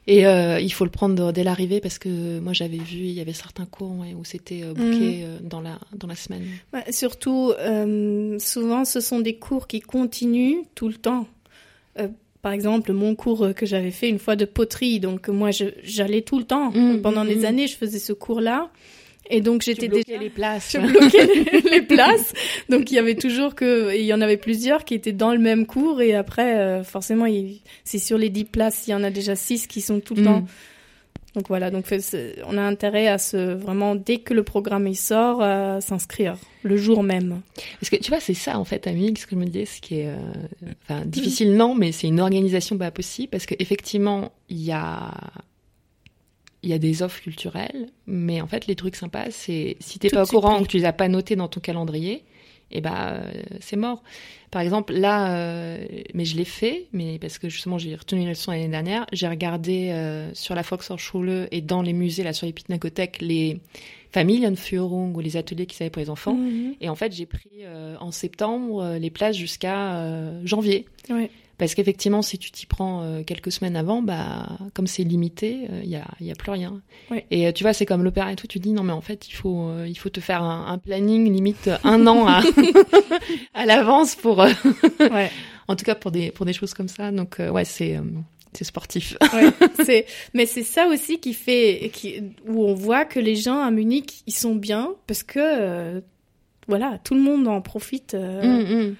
Et euh, il faut le prendre dès l'arrivée parce que moi j'avais vu, il y avait certains cours où c'était euh, booké mm. euh, dans, la, dans la semaine. surtout, souvent ce sont des cours qui continuent tout le temps. par exemple, mon cours que j'avais fait une fois de poterie, donc moi j'allais tout le temps. Mm, Pendant des années, je faisais ce cours-là. Et donc j'étais déjà les places. Je bloquais les, places. Donc il y avait toujours que il y en avait plusieurs qui étaient dans le même cours et après euh, forcément c'est sur les dix places il y en a déjà six qui sont tout le mm. temps. Donc voilà donc on a intérêt à se vraiment dès que le programme il sort à s'inscrire le jour même. Parce que tu vois c'est ça en fait Amélie ce que je me disais ce qui est euh, enfin difficile non mais c'est une organisation pas possible parce qu'effectivement il y a il y a des offres culturelles, mais en fait, les trucs sympas, c'est si t'es pas au courant, que tu les as pas notés dans ton calendrier, et eh ben euh, c'est mort. Par exemple, là, euh, mais je l'ai fait, mais parce que justement j'ai retenu une leçon l'année dernière, j'ai regardé euh, sur la Volkshochschule et dans les musées, là sur les pinacothèques, les Familienführung ou les ateliers qu'ils avaient pour les enfants. Mhm. Et en fait, j'ai pris en septembre les places jusqu'à janvier. Ouais. Parce qu'effectivement, si tu t'y prends euh, quelques semaines avant, bah, comme c'est limité, il euh, n'y a, y a plus rien. Et euh, tu vois, c'est comme l'opéra et tout, tu dis non, mais en fait, il faut, il faut te faire un, planning limite un an à, à l'avance pour. ouais. En tout cas, pour des, pour des choses comme ça. Donc, ouais, c'est. c'est sportif. ouais, c'est, mais c'est ça aussi qui fait, qui, où on voit que les gens à Munich, ils sont bien parce que, voilà, tout le monde en profite. Hum, hum.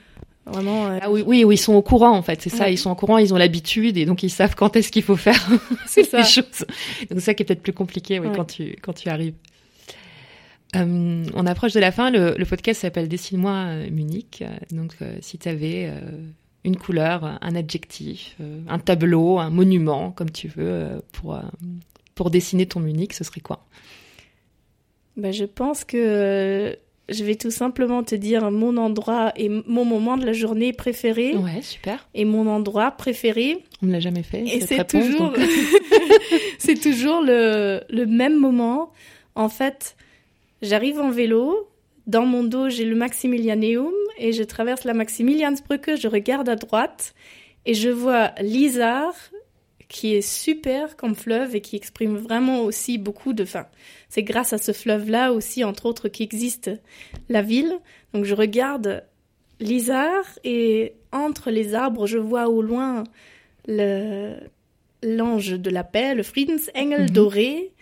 Vraiment. Euh, ah oui, oui, ils sont au courant en fait, c'est ça. Ils sont au courant, ils ont l'habitude et donc ils savent quand est-ce qu'il faut faire ces choses. Donc c'est ça qui est peut-être plus compliqué oui, quand tu quand tu arrives. Euh, on approche de la fin. Le, le podcast s'appelle Dessine-moi euh, Munich. Donc si tu avais une couleur, un adjectif, un tableau, un monument, comme tu veux, pour pour dessiner ton Munich, ce serait quoi? Ben, je pense que je vais tout simplement te dire mon endroit et mon moment de la journée préféré. Ouais, super. Et mon endroit préféré. On ne l'a jamais fait. Et c'est toujours, c'est toujours le, le même moment. En fait, j'arrive en vélo. Dans mon dos, j'ai le Maximilianeum et je traverse la Maximiliansbrücke. Je regarde à droite et je vois l'Isar qui est super comme fleuve et qui exprime vraiment aussi beaucoup de... Enfin, c'est grâce à ce fleuve-là aussi, entre autres, qu'existe la ville. Donc je regarde l'Isar et entre les arbres, je vois au loin le l'ange de la paix, le Friedensengel mhm. doré,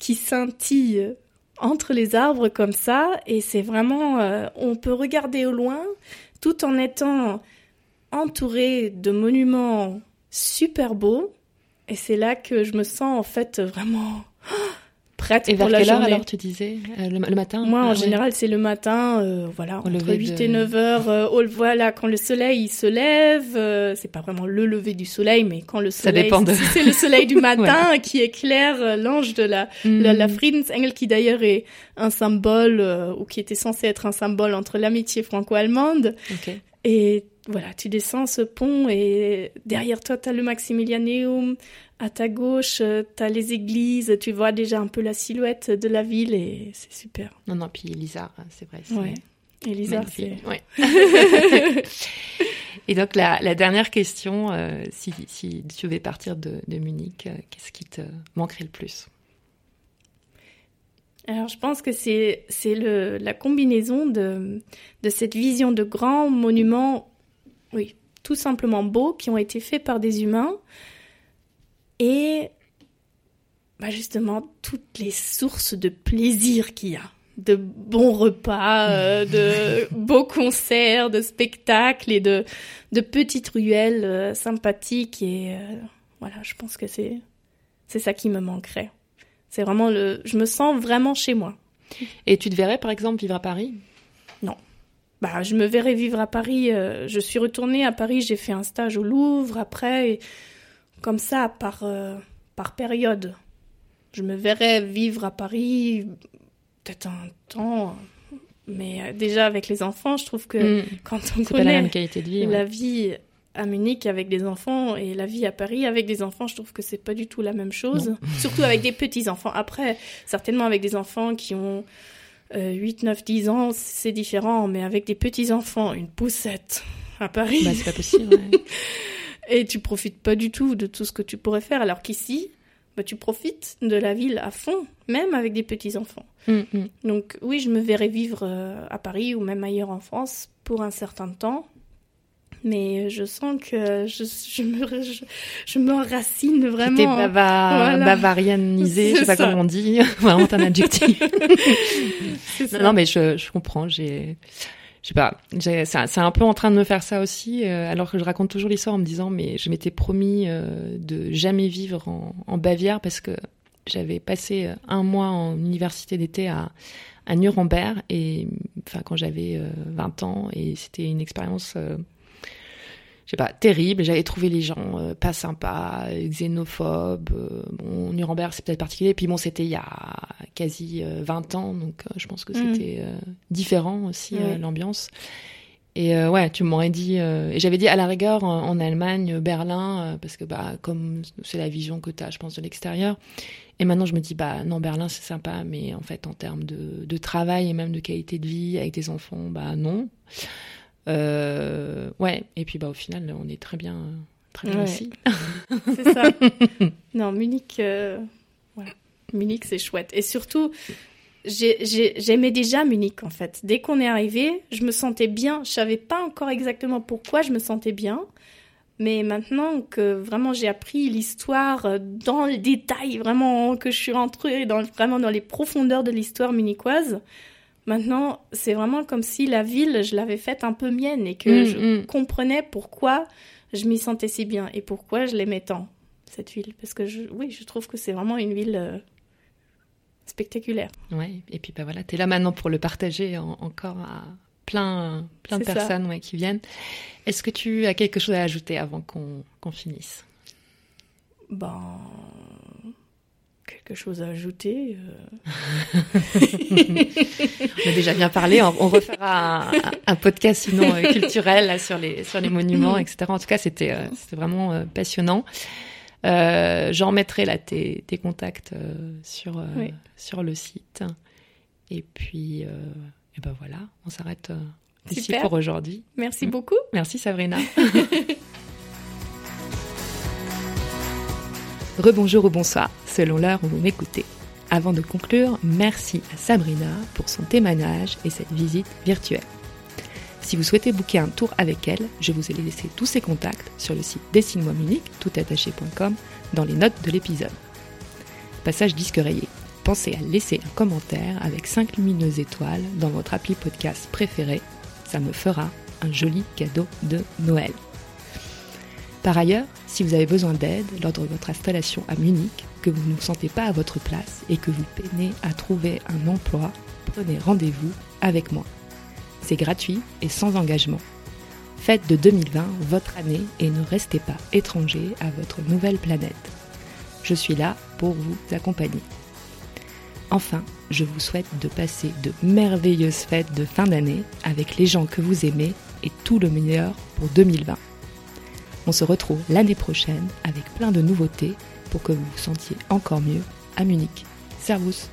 qui scintille entre les arbres comme ça. Et c'est vraiment... Euh, on peut regarder au loin tout en étant entouré de monuments super beaux et c'est là que je me sens en fait vraiment prête et pour la quelle journée. heure alors tu disais euh, le, matin Moi en ah général c'est le matin, euh, voilà entre 8 et 9 heures. Euh, voilà quand le soleil il se lève, c'est pas vraiment le lever du soleil, mais quand le soleil, Ça dépend de... c'est le soleil du matin qui éclaire l'ange de la, la, la mm. Friedensengel qui d'ailleurs est un symbole ou qui était censé être un symbole entre l'amitié franco-allemande. Okay. Et voilà, tu descends ce pont et derrière toi, tu as le Maximilianeum. à ta gauche, tu as les églises, tu vois déjà un peu la silhouette de la ville et c'est super. Non, non, puis Elisa, c'est vrai. Ouais. Elisa, c'est. Ouais. et donc, la, dernière question, si, si, tu devais partir de, de Munich, qu'est-ce qui te manquerait le plus? Alors je pense que c'est la combinaison de, de cette vision de grands monuments, oui, tout simplement beaux, qui ont été faits par des humains, et bah justement toutes les sources de plaisir qu'il y a, de bons repas, euh, de beaux concerts, de spectacles et de, de petites ruelles euh, sympathiques, et euh, voilà, je pense que c'est ça qui me manquerait. C'est vraiment le. Je me sens vraiment chez moi. Et tu te verrais, par exemple, vivre à Paris? Non. Bah, je me verrais vivre à Paris. Euh, je suis retournée à Paris, j'ai fait un stage au Louvre après, comme ça, par, euh, par période. Je me verrais vivre à Paris peut-être un temps, mais euh, déjà avec les enfants, je trouve que hmm. quand on connaît la, même qualité de vie, la vie à Munich avec des enfants et la vie à Paris avec des enfants, je trouve que c'est pas du tout la même chose. Surtout avec des petits enfants. Après, certainement avec des enfants qui ont 8, 9, 10 ans, c'est différent, mais avec des petits enfants, une poussette à Paris. Bah, c'est pas possible. et tu profites pas du tout de tout ce que tu pourrais faire, alors qu'ici, bah, tu profites de la ville à fond, même avec des petits enfants. Mm, mm. Donc oui, je me verrais vivre euh, à Paris ou même ailleurs en France pour un certain temps mais je sens que je, je me, je, je m'enracine vraiment. T'es bava, bavarianisée, je sais pas comment on dit, vraiment un adjectif. non, non, mais je, je comprends, j'ai, je sais pas, c'est un peu en train de me faire ça aussi, euh, alors que je raconte toujours l'histoire en me disant, mais je m'étais promis euh, de jamais vivre en, en Bavière parce que j'avais passé un mois en université d'été à, à Nuremberg et enfin quand j'avais 20 euh, ans et c'était une expérience je sais pas, terrible. J'avais trouvé les gens euh, pas sympas, xénophobes. Euh, bon, Nuremberg, c'est peut-être particulier. Puis bon, c'était il y a quasi 20 euh, ans, donc je pense que mm. c'était différent aussi, l'ambiance. Et ouais, tu m'aurais dit, et j'avais dit à la rigueur en, Allemagne, Berlin, parce que bah comme c'est la vision que tu as, je pense, de l'extérieur. Et maintenant, je me dis, bah non, Berlin, c'est sympa, mais en fait, en termes de, de travail et même de qualité de vie avec des enfants, bah non. Euh, ouais, et puis bah, au final, on est très bien, très bien ici. c'est ça. non, Munich, euh, Munich, c'est chouette. Et surtout, j'aimais déjà Munich en fait. Dès qu'on est arrivé, je me sentais bien. Je savais pas encore exactement pourquoi je me sentais bien. Mais maintenant que vraiment j'ai appris l'histoire dans le détail, vraiment que je suis rentrée dans, vraiment dans les profondeurs de l'histoire munichoise, Maintenant, c'est vraiment comme si la ville, je l'avais faite un peu mienne et que mm, je mm. comprenais pourquoi je m'y sentais si bien et pourquoi je l'aimais tant, cette ville. Parce que, je, oui, je trouve que c'est vraiment une ville euh, spectaculaire. Oui, et puis ben voilà, tu es là maintenant pour le partager encore à plein, plein de personnes ouais, qui viennent. Est-ce que tu as quelque chose à ajouter avant qu'on finisse? Ben quelque chose à ajouter euh. On a déjà bien parlé. On, refera un, podcast sinon euh, culturel sur les sur les monuments, etc. En tout cas, c'était euh, c'était vraiment passionnant. J'en mettrai là tes, tes contacts sur sur le site. Et puis et ben voilà, on s'arrête ici pour aujourd'hui. Merci beaucoup. Merci Sabrina. Rebonjour ou bonsoir, selon l'heure où vous m'écoutez. Avant de conclure, merci à Sabrina pour son témoignage et cette visite virtuelle. Si vous souhaitez booker un tour avec elle, je vous ai laissé tous ses contacts sur le site dessine-moi Munich, toutattaché.com, dans les notes de l'épisode. Passage disque rayé. Pensez à laisser un commentaire avec 5 lumineuses étoiles dans votre appli podcast préféré. Ça me fera un joli cadeau de Noël. Par ailleurs, si vous avez besoin d'aide lors de votre installation à Munich, que vous ne vous sentez pas à votre place et que vous peinez à trouver un emploi, prenez rendez-vous avec moi. C'est gratuit et sans engagement. Faites de 2020 votre année et ne restez pas étranger à votre nouvelle planète. Je suis là pour vous accompagner. Enfin, je vous souhaite de passer de merveilleuses fêtes de fin d'année avec les gens que vous aimez et tout le meilleur pour 2020. On se retrouve l'année prochaine avec plein de nouveautés pour que vous vous sentiez encore mieux à Munich. Servus